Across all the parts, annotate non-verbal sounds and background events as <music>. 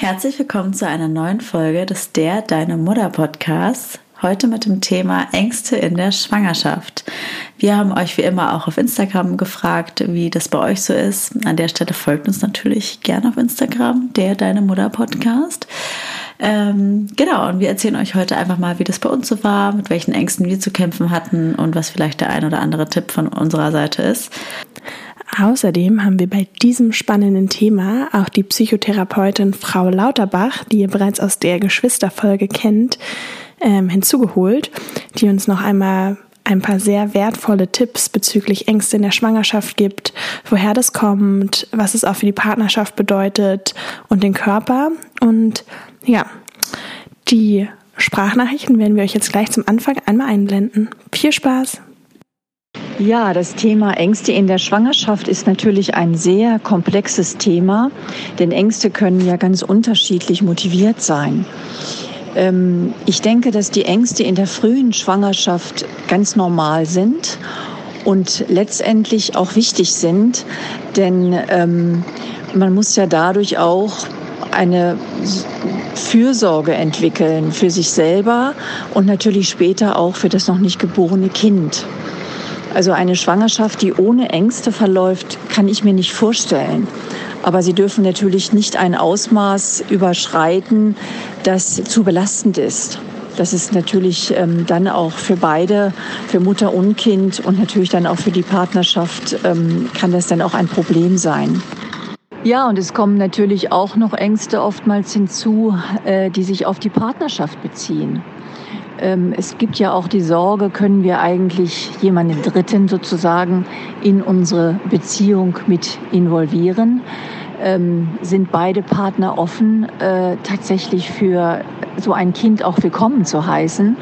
Herzlich willkommen zu einer neuen Folge des Der Deine Mutter Podcasts. Heute mit dem Thema Ängste in der Schwangerschaft. Wir haben euch wie immer auch auf Instagram gefragt, wie das bei euch so ist. An der Stelle folgt uns natürlich gerne auf Instagram, der Deine Mutter Podcast. Ähm, genau, und wir erzählen euch heute einfach mal, wie das bei uns so war, mit welchen Ängsten wir zu kämpfen hatten und was vielleicht der ein oder andere Tipp von unserer Seite ist. Außerdem haben wir bei diesem spannenden Thema auch die Psychotherapeutin Frau Lauterbach, die ihr bereits aus der Geschwisterfolge kennt, ähm, hinzugeholt, die uns noch einmal ein paar sehr wertvolle Tipps bezüglich Ängste in der Schwangerschaft gibt, woher das kommt, was es auch für die Partnerschaft bedeutet und den Körper. Und ja, die Sprachnachrichten werden wir euch jetzt gleich zum Anfang einmal einblenden. Viel Spaß! Ja, das Thema Ängste in der Schwangerschaft ist natürlich ein sehr komplexes Thema, denn Ängste können ja ganz unterschiedlich motiviert sein. Ähm, ich denke, dass die Ängste in der frühen Schwangerschaft ganz normal sind und letztendlich auch wichtig sind, denn ähm, man muss ja dadurch auch eine Fürsorge entwickeln für sich selber und natürlich später auch für das noch nicht geborene Kind. Also eine Schwangerschaft, die ohne Ängste verläuft, kann ich mir nicht vorstellen. Aber sie dürfen natürlich nicht ein Ausmaß überschreiten, das zu belastend ist. Das ist natürlich ähm, dann auch für beide, für Mutter und Kind und natürlich dann auch für die Partnerschaft, ähm, kann das dann auch ein Problem sein. Ja, und es kommen natürlich auch noch Ängste oftmals hinzu, äh, die sich auf die Partnerschaft beziehen. Ähm, es gibt ja auch die Sorge, können wir eigentlich jemanden Dritten sozusagen in unsere Beziehung mit involvieren? Ähm, sind beide Partner offen, äh, tatsächlich für so ein Kind auch willkommen zu heißen?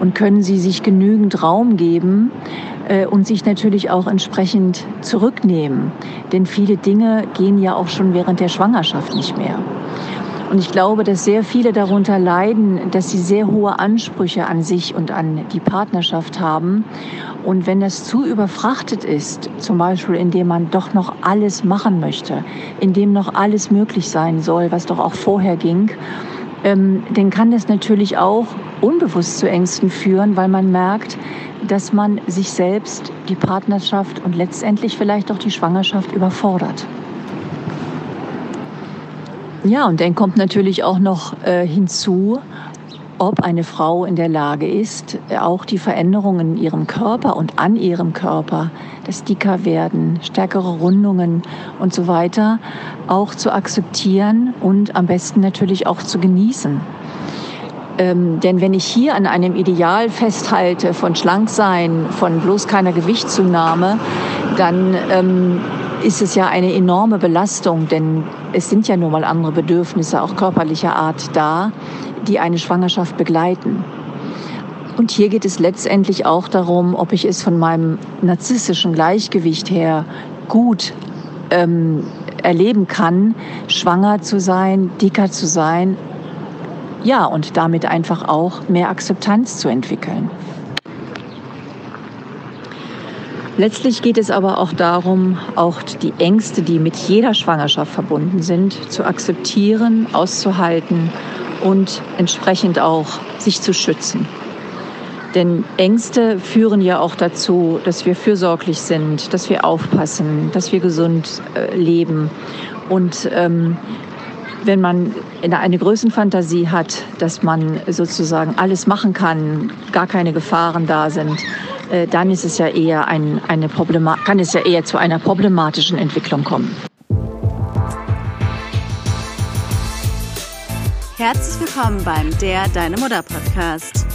Und können sie sich genügend Raum geben äh, und sich natürlich auch entsprechend zurücknehmen? Denn viele Dinge gehen ja auch schon während der Schwangerschaft nicht mehr. Und ich glaube, dass sehr viele darunter leiden, dass sie sehr hohe Ansprüche an sich und an die Partnerschaft haben. Und wenn das zu überfrachtet ist, zum Beispiel indem man doch noch alles machen möchte, indem noch alles möglich sein soll, was doch auch vorher ging, ähm, dann kann das natürlich auch unbewusst zu Ängsten führen, weil man merkt, dass man sich selbst, die Partnerschaft und letztendlich vielleicht auch die Schwangerschaft überfordert. Ja, und dann kommt natürlich auch noch äh, hinzu, ob eine Frau in der Lage ist, auch die Veränderungen in ihrem Körper und an ihrem Körper, das dicker werden, stärkere Rundungen und so weiter, auch zu akzeptieren und am besten natürlich auch zu genießen. Ähm, denn wenn ich hier an einem Ideal festhalte von Schlanksein, von bloß keiner Gewichtszunahme, dann ähm, ist es ja eine enorme Belastung, denn es sind ja nun mal andere Bedürfnisse, auch körperlicher Art da, die eine Schwangerschaft begleiten. Und hier geht es letztendlich auch darum, ob ich es von meinem narzisstischen Gleichgewicht her gut ähm, erleben kann, schwanger zu sein, dicker zu sein, ja, und damit einfach auch mehr Akzeptanz zu entwickeln. Letztlich geht es aber auch darum, auch die Ängste, die mit jeder Schwangerschaft verbunden sind, zu akzeptieren, auszuhalten und entsprechend auch sich zu schützen. Denn Ängste führen ja auch dazu, dass wir fürsorglich sind, dass wir aufpassen, dass wir gesund äh, leben. Und ähm, wenn man eine Größenfantasie hat, dass man sozusagen alles machen kann, gar keine Gefahren da sind, äh, dann ist es ja eher ein, eine kann es ja eher zu einer problematischen Entwicklung kommen. Herzlich willkommen beim Der Deine Mutter Podcast.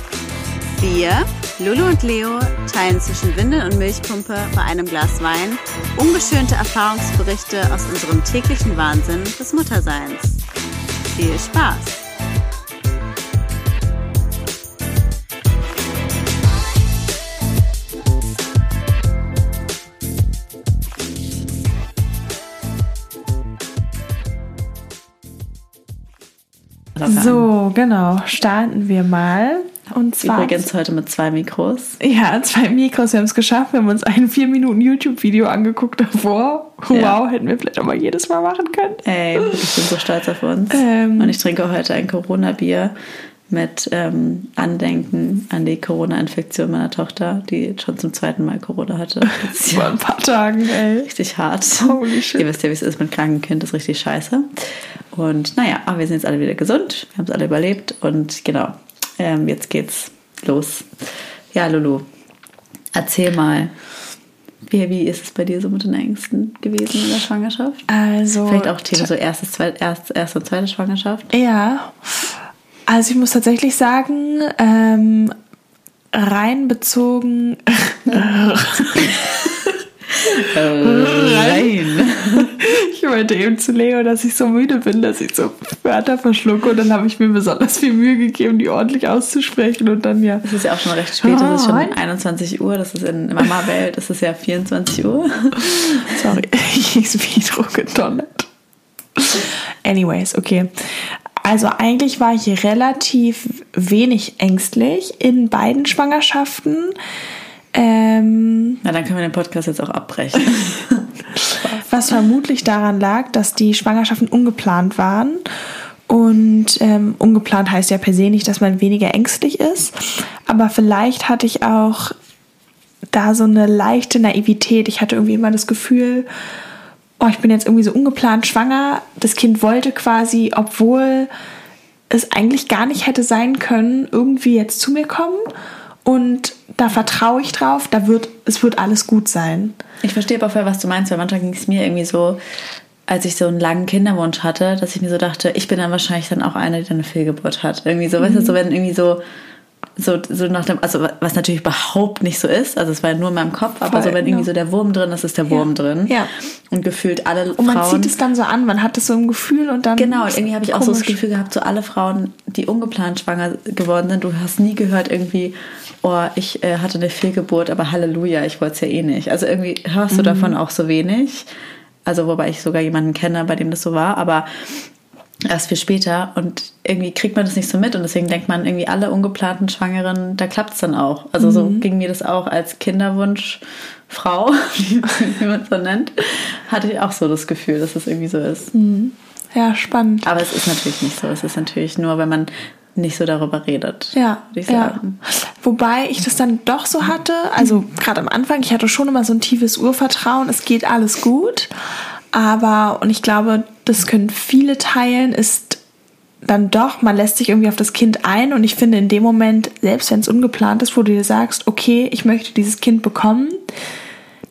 Wir, Lulu und Leo, teilen zwischen Windel und Milchpumpe bei einem Glas Wein ungeschönte Erfahrungsberichte aus unserem täglichen Wahnsinn des Mutterseins. Viel Spaß! So, genau. Starten wir mal. Und zwar Übrigens heute mit zwei Mikros. Ja, zwei Mikros. Wir haben es geschafft. Wir haben uns ein vier Minuten YouTube-Video angeguckt davor Wow, ja. hätten wir vielleicht auch mal jedes Mal machen können. Ey, ich bin so stolz auf uns. Ähm. Und ich trinke heute ein Corona-Bier mit ähm, Andenken an die Corona-Infektion meiner Tochter, die schon zum zweiten Mal Corona hatte. <laughs> Vor ein paar Tagen, ey. Richtig hart. Holy shit. Ihr wisst ja, wie es ist mit kranken Kind, das ist richtig scheiße. Und naja, aber wir sind jetzt alle wieder gesund, wir haben es alle überlebt und genau, ähm, jetzt geht's los. Ja, Lulu, erzähl mal. Wie, wie ist es bei dir so mit den Ängsten gewesen in der Schwangerschaft? Also. Vielleicht auch Thema so erstes, zweit, erst, erste und zweite Schwangerschaft? Ja. Also ich muss tatsächlich sagen, ähm, rein bezogen. <laughs> rein. <laughs> Ich meinte eben zu Leo, dass ich so müde bin, dass ich so Wörter verschlucke und dann habe ich mir besonders viel Mühe gegeben, die ordentlich auszusprechen und dann ja. Es ist ja auch schon recht spät, es ist schon 21 Uhr, das ist in Mama-Welt, es ist ja 24 Uhr. <laughs> Sorry, ich ist wie gedonnert. Anyways, okay. Also eigentlich war ich relativ wenig ängstlich in beiden Schwangerschaften. Ähm, Na, dann können wir den Podcast jetzt auch abbrechen. <laughs> <laughs> was vermutlich daran lag, dass die Schwangerschaften ungeplant waren. Und ähm, ungeplant heißt ja per se nicht, dass man weniger ängstlich ist. Aber vielleicht hatte ich auch da so eine leichte Naivität. Ich hatte irgendwie immer das Gefühl, oh, ich bin jetzt irgendwie so ungeplant schwanger. Das Kind wollte quasi, obwohl es eigentlich gar nicht hätte sein können, irgendwie jetzt zu mir kommen. Und da vertraue ich drauf, da wird, es wird alles gut sein. Ich verstehe aber voll, was du meinst, weil manchmal ging es mir irgendwie so, als ich so einen langen Kinderwunsch hatte, dass ich mir so dachte, ich bin dann wahrscheinlich dann auch eine, die dann eine Fehlgeburt hat. Irgendwie so, mhm. weißt du, so wenn irgendwie so so, so nach dem, also was natürlich überhaupt nicht so ist, also es war ja nur in meinem Kopf, aber Voll, so wenn irgendwie so der Wurm drin ist, ist der Wurm ja. drin. Ja. Und gefühlt alle und man Frauen. zieht es dann so an, man hat es so im Gefühl und dann. Genau, und irgendwie habe ich komisch. auch so das Gefühl gehabt, so alle Frauen, die ungeplant schwanger geworden sind, du hast nie gehört irgendwie, oh, ich äh, hatte eine Fehlgeburt, aber Halleluja, ich wollte es ja eh nicht. Also irgendwie hörst du mhm. davon auch so wenig. Also wobei ich sogar jemanden kenne, bei dem das so war, aber erst viel später und irgendwie kriegt man das nicht so mit und deswegen denkt man irgendwie alle ungeplanten Schwangeren, da klappt es dann auch. Also mhm. so ging mir das auch als Kinderwunschfrau, <laughs> wie man es so nennt, hatte ich auch so das Gefühl, dass es das irgendwie so ist. Mhm. Ja, spannend. Aber es ist natürlich nicht so. Es ist natürlich nur, wenn man nicht so darüber redet. Ja, ich ja. Wobei ich das dann doch so hatte, also gerade am Anfang, ich hatte schon immer so ein tiefes Urvertrauen, es geht alles gut. Aber, und ich glaube, das können viele teilen, ist dann doch, man lässt sich irgendwie auf das Kind ein und ich finde in dem Moment, selbst wenn es ungeplant ist, wo du dir sagst, okay, ich möchte dieses Kind bekommen,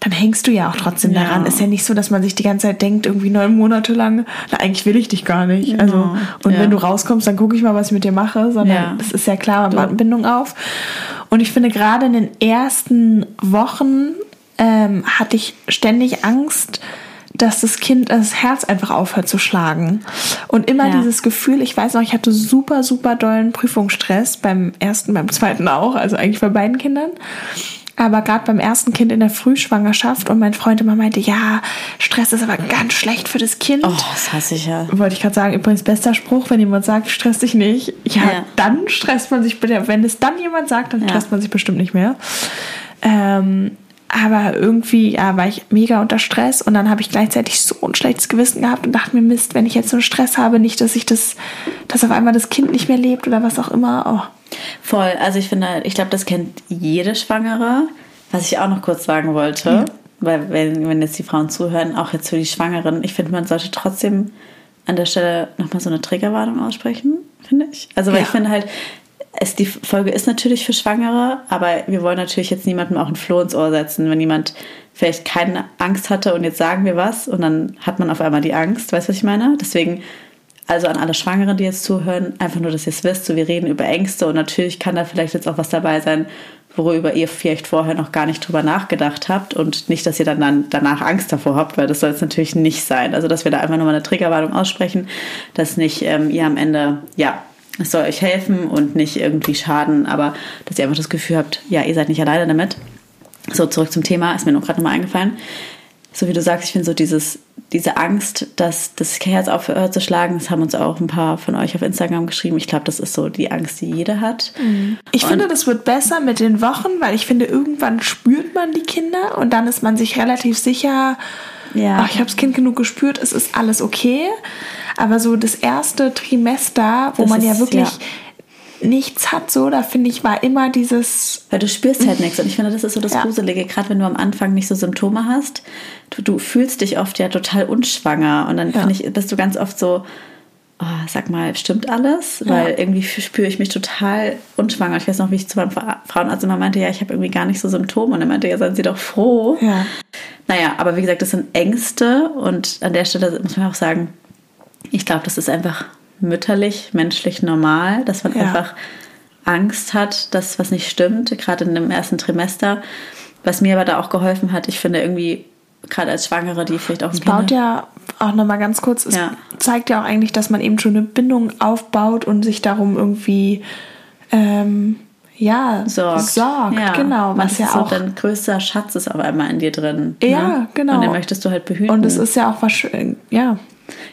dann hängst du ja auch trotzdem ja. daran. Ist ja nicht so, dass man sich die ganze Zeit denkt, irgendwie neun Monate lang, na, eigentlich will ich dich gar nicht. Genau. Also, und ja. wenn du rauskommst, dann gucke ich mal, was ich mit dir mache, sondern ja. das ist ja klar, man baut Bindung auf. Und ich finde, gerade in den ersten Wochen ähm, hatte ich ständig Angst, dass das Kind das Herz einfach aufhört zu schlagen. Und immer ja. dieses Gefühl, ich weiß noch, ich hatte super, super dollen Prüfungsstress beim ersten, beim zweiten auch, also eigentlich bei beiden Kindern. Aber gerade beim ersten Kind in der Frühschwangerschaft und mein Freund immer meinte, ja, Stress ist aber ganz schlecht für das Kind. Oh, das hasse ich ja. Wollte ich gerade sagen, übrigens bester Spruch, wenn jemand sagt, stress dich nicht. Ja, ja. dann stresst man sich, wenn es dann jemand sagt, dann stresst ja. man sich bestimmt nicht mehr. Ähm, aber irgendwie ja, war ich mega unter Stress und dann habe ich gleichzeitig so ein schlechtes Gewissen gehabt und dachte mir, Mist, wenn ich jetzt so einen Stress habe, nicht, dass ich das, dass auf einmal das Kind nicht mehr lebt oder was auch immer. Oh. Voll, also ich finde, ich glaube, das kennt jede Schwangere. Was ich auch noch kurz sagen wollte, ja. weil wenn, wenn jetzt die Frauen zuhören, auch jetzt für die Schwangeren, ich finde, man sollte trotzdem an der Stelle nochmal so eine Triggerwarnung aussprechen, finde ich. Also weil ja. ich finde halt, es, die Folge ist natürlich für Schwangere, aber wir wollen natürlich jetzt niemandem auch ein Floh ins Ohr setzen, wenn jemand vielleicht keine Angst hatte und jetzt sagen wir was und dann hat man auf einmal die Angst. Weißt du, was ich meine? Deswegen, also an alle Schwangeren, die jetzt zuhören, einfach nur, dass ihr es wisst, so wir reden über Ängste und natürlich kann da vielleicht jetzt auch was dabei sein, worüber ihr vielleicht vorher noch gar nicht drüber nachgedacht habt und nicht, dass ihr dann, dann danach Angst davor habt, weil das soll es natürlich nicht sein. Also, dass wir da einfach nochmal eine Triggerwarnung aussprechen, dass nicht ähm, ihr am Ende, ja, es soll euch helfen und nicht irgendwie schaden, aber dass ihr einfach das Gefühl habt, ja, ihr seid nicht alleine damit. So, zurück zum Thema, ist mir nur gerade nochmal eingefallen. So wie du sagst, ich finde so dieses, diese Angst, dass das Herz aufhört zu schlagen, das haben uns auch ein paar von euch auf Instagram geschrieben. Ich glaube, das ist so die Angst, die jeder hat. Mhm. Ich und finde, das wird besser mit den Wochen, weil ich finde, irgendwann spürt man die Kinder und dann ist man sich relativ sicher, ja. ach, ich habe das Kind genug gespürt, es ist alles okay. Aber so das erste Trimester, wo das man ja wirklich ja. nichts hat, so, da finde ich, war immer dieses. Weil du spürst halt nichts. Und ich finde, das ist so das ja. Gruselige, gerade wenn du am Anfang nicht so Symptome hast. Du, du fühlst dich oft ja total unschwanger. Und dann ja. ich, bist du ganz oft so oh, sag mal, stimmt alles? Ja. Weil irgendwie spüre ich mich total unschwanger. Ich weiß noch, wie ich zu meinem Frauenarzt immer meinte, ja, ich habe irgendwie gar nicht so Symptome. Und er meinte, ja, seien Sie doch froh. Ja. Naja, aber wie gesagt, das sind Ängste. Und an der Stelle muss man auch sagen, ich glaube, das ist einfach mütterlich, menschlich normal, dass man ja. einfach Angst hat, dass was nicht stimmt, gerade in dem ersten Trimester. Was mir aber da auch geholfen hat, ich finde irgendwie gerade als Schwangere, die vielleicht auch ein Es baut ja auch nochmal ganz kurz, es ja. zeigt ja auch eigentlich, dass man eben schon eine Bindung aufbaut und sich darum irgendwie ähm, ja, sorgt. sorgt ja. Genau, was, was ja so auch dein größter Schatz ist auf einmal in dir drin. Ja, ne? genau. Und den möchtest du halt behüten. Und es ist ja auch was schön, ja.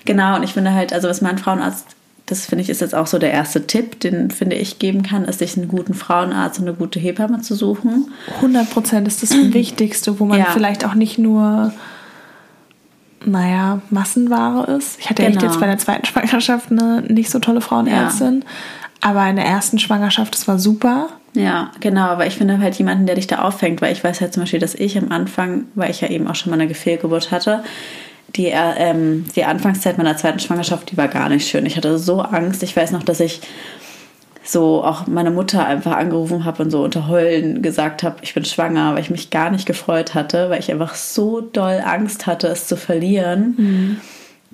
Genau, und ich finde halt, also was mein Frauenarzt das finde ich ist jetzt auch so der erste Tipp, den finde ich geben kann, ist sich einen guten Frauenarzt und eine gute Hebamme zu suchen. 100 Prozent ist das <clears throat> Wichtigste, wo man ja. vielleicht auch nicht nur, naja, Massenware ist. Ich hatte genau. echt jetzt bei der zweiten <laughs> Schwangerschaft eine nicht so tolle Frauenärztin, ja. aber in der ersten Schwangerschaft, das war super. Ja, genau, aber ich finde halt jemanden, der dich da auffängt, weil ich weiß halt zum Beispiel, dass ich am Anfang, weil ich ja eben auch schon mal eine Gefehlgeburt hatte, die, ähm, die Anfangszeit meiner zweiten Schwangerschaft, die war gar nicht schön. Ich hatte so Angst. Ich weiß noch, dass ich so auch meine Mutter einfach angerufen habe und so unter Heulen gesagt habe, ich bin schwanger, weil ich mich gar nicht gefreut hatte, weil ich einfach so doll Angst hatte, es zu verlieren, mhm.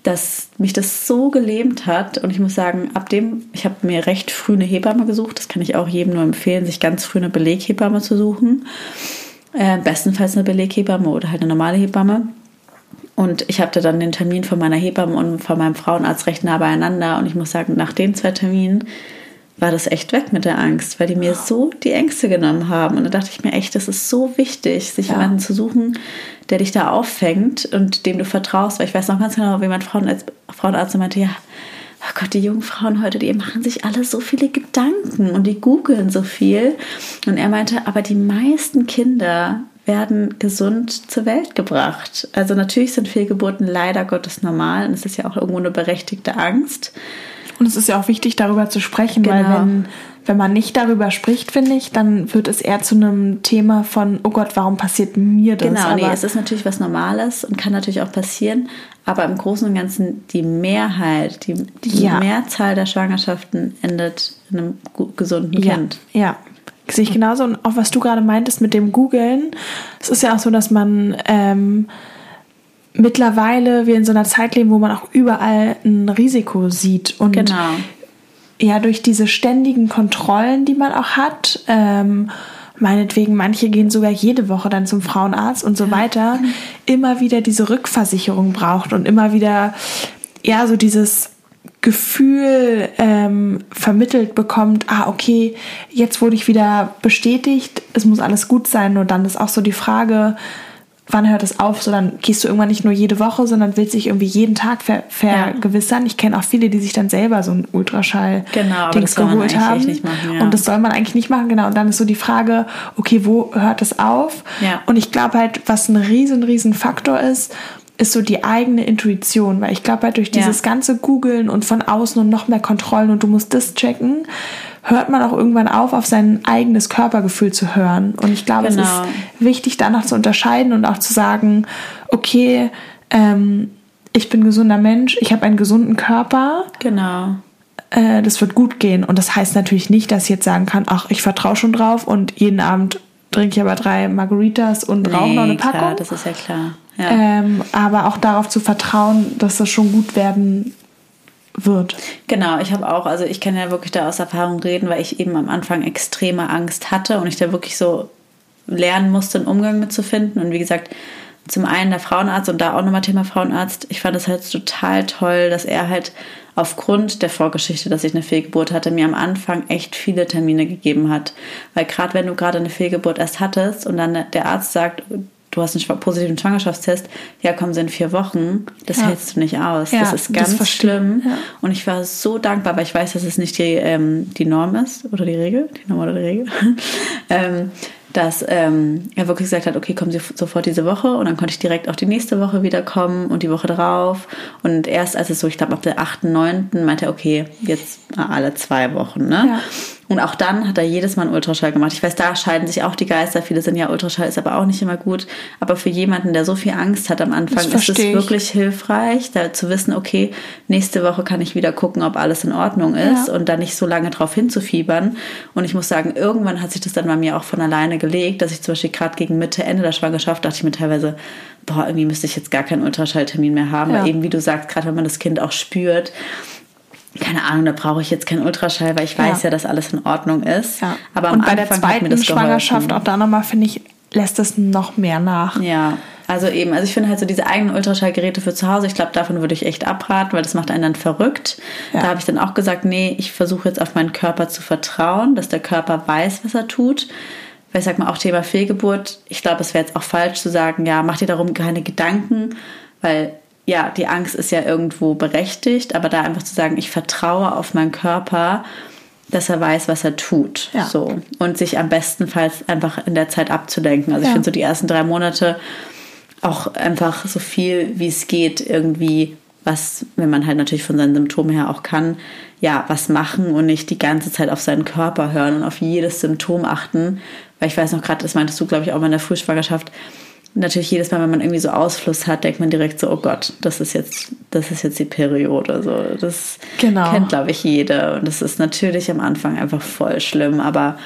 dass mich das so gelähmt hat. Und ich muss sagen, ab dem, ich habe mir recht früh eine Hebamme gesucht. Das kann ich auch jedem nur empfehlen, sich ganz früh eine Beleghebamme zu suchen. Äh, bestenfalls eine Beleghebamme oder halt eine normale Hebamme. Und ich hatte dann den Termin von meiner Hebamme und von meinem Frauenarzt recht nah beieinander. Und ich muss sagen, nach den zwei Terminen war das echt weg mit der Angst, weil die mir so die Ängste genommen haben. Und da dachte ich mir echt, das ist so wichtig, sich ja. jemanden zu suchen, der dich da auffängt und dem du vertraust. Weil ich weiß noch ganz genau, wie mein Frauenarzt, Frauenarzt meinte, ja, oh Gott, die jungen Frauen heute, die machen sich alle so viele Gedanken und die googeln so viel. Und er meinte, aber die meisten Kinder werden gesund zur Welt gebracht. Also natürlich sind Fehlgeburten leider Gottes normal und es ist ja auch irgendwo eine berechtigte Angst. Und es ist ja auch wichtig, darüber zu sprechen, genau. weil wenn, wenn man nicht darüber spricht, finde ich, dann wird es eher zu einem Thema von, oh Gott, warum passiert mir das? Genau, aber nee, es ist natürlich was Normales und kann natürlich auch passieren, aber im Großen und Ganzen die Mehrheit, die, die ja. Mehrzahl der Schwangerschaften endet in einem gesunden ja. Kind. Ja, sehe ich genauso. Und auch was du gerade meintest mit dem Googlen, es ist ja auch so, dass man ähm, mittlerweile wir in so einer Zeit leben, wo man auch überall ein Risiko sieht. Und genau. Ja, durch diese ständigen Kontrollen, die man auch hat, ähm, meinetwegen, manche gehen sogar jede Woche dann zum Frauenarzt und so ja. weiter, immer wieder diese Rückversicherung braucht und immer wieder, ja, so dieses Gefühl ähm, vermittelt bekommt, ah, okay, jetzt wurde ich wieder bestätigt, es muss alles gut sein. Und dann ist auch so die Frage, wann hört es auf? So, dann gehst du irgendwann nicht nur jede Woche, sondern willst dich irgendwie jeden Tag ver vergewissern. Ja. Ich kenne auch viele, die sich dann selber so ein Ultraschall genau, Dings geholt haben. Machen, ja. Und das soll man eigentlich nicht machen, genau. Und dann ist so die Frage, okay, wo hört es auf? Ja. Und ich glaube halt, was ein riesen, riesen Faktor ist, ist so die eigene Intuition, weil ich glaube halt durch dieses ganze Googeln und von außen und noch mehr Kontrollen und du musst das checken, hört man auch irgendwann auf, auf sein eigenes Körpergefühl zu hören. Und ich glaube, genau. es ist wichtig, danach zu unterscheiden und auch zu sagen, okay, ähm, ich bin gesunder Mensch, ich habe einen gesunden Körper. Genau. Äh, das wird gut gehen. Und das heißt natürlich nicht, dass ich jetzt sagen kann, ach, ich vertraue schon drauf und jeden Abend trinke ich aber drei Margaritas und nee, rauche noch eine Packung. Klar, das ist ja klar. Ja. Ähm, aber auch darauf zu vertrauen, dass das schon gut werden wird. Genau, ich habe auch, also ich kann ja wirklich da aus Erfahrung reden, weil ich eben am Anfang extreme Angst hatte und ich da wirklich so lernen musste, einen Umgang mitzufinden. Und wie gesagt, zum einen der Frauenarzt und da auch nochmal Thema Frauenarzt. Ich fand es halt total toll, dass er halt aufgrund der Vorgeschichte, dass ich eine Fehlgeburt hatte, mir am Anfang echt viele Termine gegeben hat. Weil gerade wenn du gerade eine Fehlgeburt erst hattest und dann der Arzt sagt, du hast einen positiven Schwangerschaftstest, ja, kommen sie in vier Wochen, das ja. hältst du nicht aus. Ja, das ist ganz das schlimm. Ja. Und ich war so dankbar, weil ich weiß, dass es nicht die, ähm, die Norm ist oder die Regel, die Norm oder die Regel, <laughs> ähm, dass ähm, er wirklich gesagt hat, okay, kommen Sie sofort diese Woche und dann konnte ich direkt auch die nächste Woche wiederkommen und die Woche drauf und erst als es so, ich glaube ab der 8., 9. meinte er, okay, jetzt alle zwei Wochen, ne? Und auch dann hat er jedes Mal einen Ultraschall gemacht. Ich weiß, da scheiden sich auch die Geister. Viele sind ja, Ultraschall ist aber auch nicht immer gut. Aber für jemanden, der so viel Angst hat am Anfang, ist es wirklich hilfreich, da zu wissen, okay, nächste Woche kann ich wieder gucken, ob alles in Ordnung ist ja. und da nicht so lange drauf hinzufiebern. Und ich muss sagen, irgendwann hat sich das dann bei mir auch von alleine gelegt, dass ich zum Beispiel gerade gegen Mitte, Ende der Schwangerschaft dachte ich mir teilweise, boah, irgendwie müsste ich jetzt gar keinen Ultraschalltermin mehr haben. Ja. Weil eben, wie du sagst, gerade wenn man das Kind auch spürt, keine Ahnung, da brauche ich jetzt keinen Ultraschall, weil ich weiß ja, ja dass alles in Ordnung ist. Ja. Aber und bei Anfang der zweiten Schwangerschaft, auch da nochmal, finde ich, lässt es noch mehr nach. Ja, also eben, also ich finde halt so diese eigenen Ultraschallgeräte für zu Hause, ich glaube, davon würde ich echt abraten, weil das macht einen dann verrückt. Ja. Da habe ich dann auch gesagt, nee, ich versuche jetzt auf meinen Körper zu vertrauen, dass der Körper weiß, was er tut. Weil ich sag mal, auch Thema Fehlgeburt, ich glaube, es wäre jetzt auch falsch zu sagen, ja, mach dir darum keine Gedanken, weil ja, die Angst ist ja irgendwo berechtigt, aber da einfach zu sagen, ich vertraue auf meinen Körper, dass er weiß, was er tut. Ja. So. Und sich am bestenfalls einfach in der Zeit abzulenken. Also ja. ich finde so die ersten drei Monate auch einfach so viel, wie es geht, irgendwie was, wenn man halt natürlich von seinen Symptomen her auch kann, ja, was machen und nicht die ganze Zeit auf seinen Körper hören und auf jedes Symptom achten. Weil ich weiß noch gerade, das meintest du, glaube ich, auch mal in der Frühschwangerschaft, natürlich jedes Mal, wenn man irgendwie so Ausfluss hat, denkt man direkt so, oh Gott, das ist jetzt, das ist jetzt die Periode. So, das genau. kennt, glaube ich, jeder. Und das ist natürlich am Anfang einfach voll schlimm, aber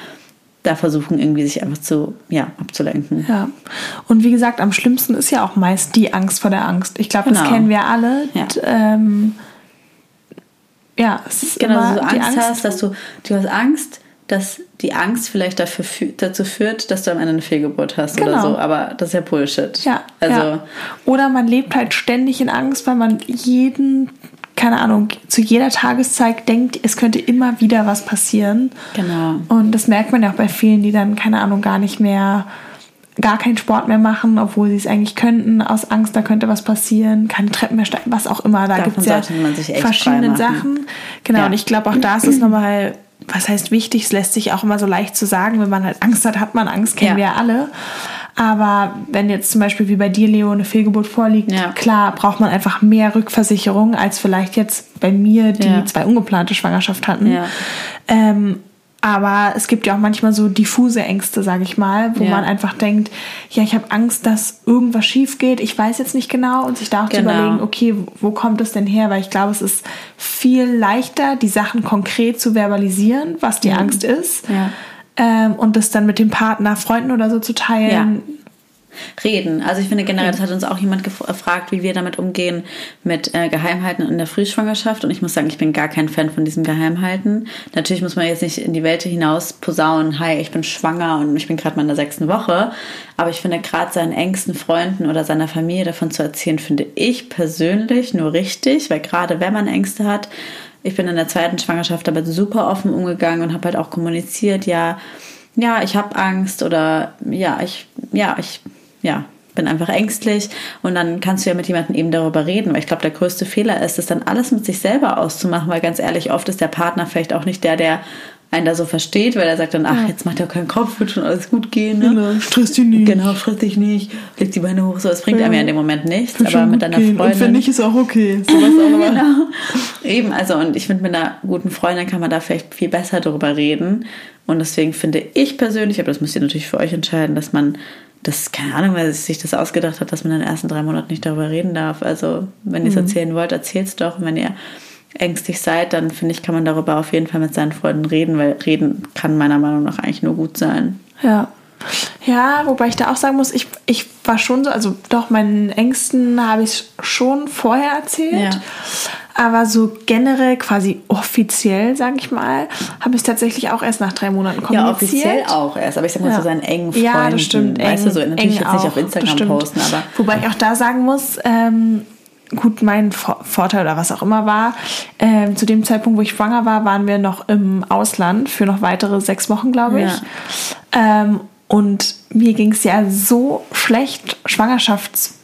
da versuchen irgendwie sich einfach zu, ja, abzulenken. Ja. Und wie gesagt, am schlimmsten ist ja auch meist die Angst vor der Angst. Ich glaube, genau. das kennen wir alle. Ja. Ähm, ja, es ist genau, immer dass du Angst, Angst hast, dass du, du hast Angst, dass die Angst vielleicht dafür, dazu führt, dass du am Ende eine Fehlgeburt hast genau. oder so. Aber das ist ja Bullshit. Ja. Also ja. Oder man lebt halt ständig in Angst, weil man jeden, keine Ahnung, zu jeder Tageszeit denkt, es könnte immer wieder was passieren. Genau. Und das merkt man ja auch bei vielen, die dann, keine Ahnung, gar nicht mehr gar keinen Sport mehr machen, obwohl sie es eigentlich könnten, aus Angst, da könnte was passieren, keine Treppen mehr steigen, was auch immer. Da gibt es ja verschiedene Sachen. Genau, ja. und ich glaube, auch da ist es nochmal was heißt wichtig, es lässt sich auch immer so leicht zu sagen, wenn man halt Angst hat, hat man Angst, kennen ja. wir ja alle. Aber wenn jetzt zum Beispiel wie bei dir, Leo, eine Fehlgeburt vorliegt, ja. klar, braucht man einfach mehr Rückversicherung als vielleicht jetzt bei mir, die ja. zwei ungeplante Schwangerschaft hatten. Ähm, aber es gibt ja auch manchmal so diffuse Ängste, sage ich mal, wo ja. man einfach denkt, ja, ich habe Angst, dass irgendwas schief geht. Ich weiß jetzt nicht genau und sich da auch genau. zu überlegen, okay, wo kommt es denn her? Weil ich glaube, es ist viel leichter, die Sachen konkret zu verbalisieren, was die mhm. Angst ist. Ja. Ähm, und das dann mit dem Partner, Freunden oder so zu teilen, ja reden. Also ich finde generell, das hat uns auch jemand gefragt, wie wir damit umgehen mit äh, Geheimhalten in der Frühschwangerschaft. Und ich muss sagen, ich bin gar kein Fan von diesem Geheimhalten. Natürlich muss man jetzt nicht in die Welt hinaus posaunen, hi, ich bin schwanger und ich bin gerade mal in der sechsten Woche. Aber ich finde gerade seinen engsten Freunden oder seiner Familie davon zu erzählen, finde ich persönlich nur richtig, weil gerade wenn man Ängste hat, ich bin in der zweiten Schwangerschaft aber super offen umgegangen und habe halt auch kommuniziert, ja, ja, ich habe Angst oder ja, ich, ja, ich ja, bin einfach ängstlich und dann kannst du ja mit jemandem eben darüber reden, weil ich glaube, der größte Fehler ist, das dann alles mit sich selber auszumachen, weil ganz ehrlich, oft ist der Partner vielleicht auch nicht der, der einen da so versteht, weil er sagt dann, ach, jetzt macht er keinen Kopf, wird schon alles gut gehen. Ne? Genau, stress dich nicht. Genau, stress dich nicht, leg die Beine hoch, so, es bringt ja. einem ja in dem Moment nichts, aber mit deiner gehen. Freundin. Und wenn nicht, ist auch okay. <laughs> Auch genau. Eben, also und ich finde, mit einer guten Freundin kann man da vielleicht viel besser darüber reden und deswegen finde ich persönlich, aber das müsst ihr natürlich für euch entscheiden, dass man das, keine Ahnung, wer sich das ausgedacht hat, dass man in den ersten drei Monaten nicht darüber reden darf. Also, wenn ihr es mhm. erzählen wollt, erzählt es doch. Und wenn ihr ängstlich seid, dann finde ich, kann man darüber auf jeden Fall mit seinen Freunden reden, weil reden kann meiner Meinung nach eigentlich nur gut sein. Ja. Ja, wobei ich da auch sagen muss, ich, ich war schon so, also doch, meinen Ängsten habe ich schon vorher erzählt. Ja. Aber so generell, quasi offiziell, sage ich mal, habe ich tatsächlich auch erst nach drei Monaten kommuniziert. Ja, offiziell auch erst. Aber ich sag mal ja. zu seinen engen Freunden. Ja, das stimmt. Weißt eng, du, so natürlich jetzt nicht auf Instagram posten, aber... Wobei ich auch da sagen muss, ähm, gut, mein Vorteil oder was auch immer war, ähm, zu dem Zeitpunkt, wo ich schwanger war, waren wir noch im Ausland für noch weitere sechs Wochen, glaube ich. Ja. Ähm, und mir ging es ja so schlecht, Schwangerschafts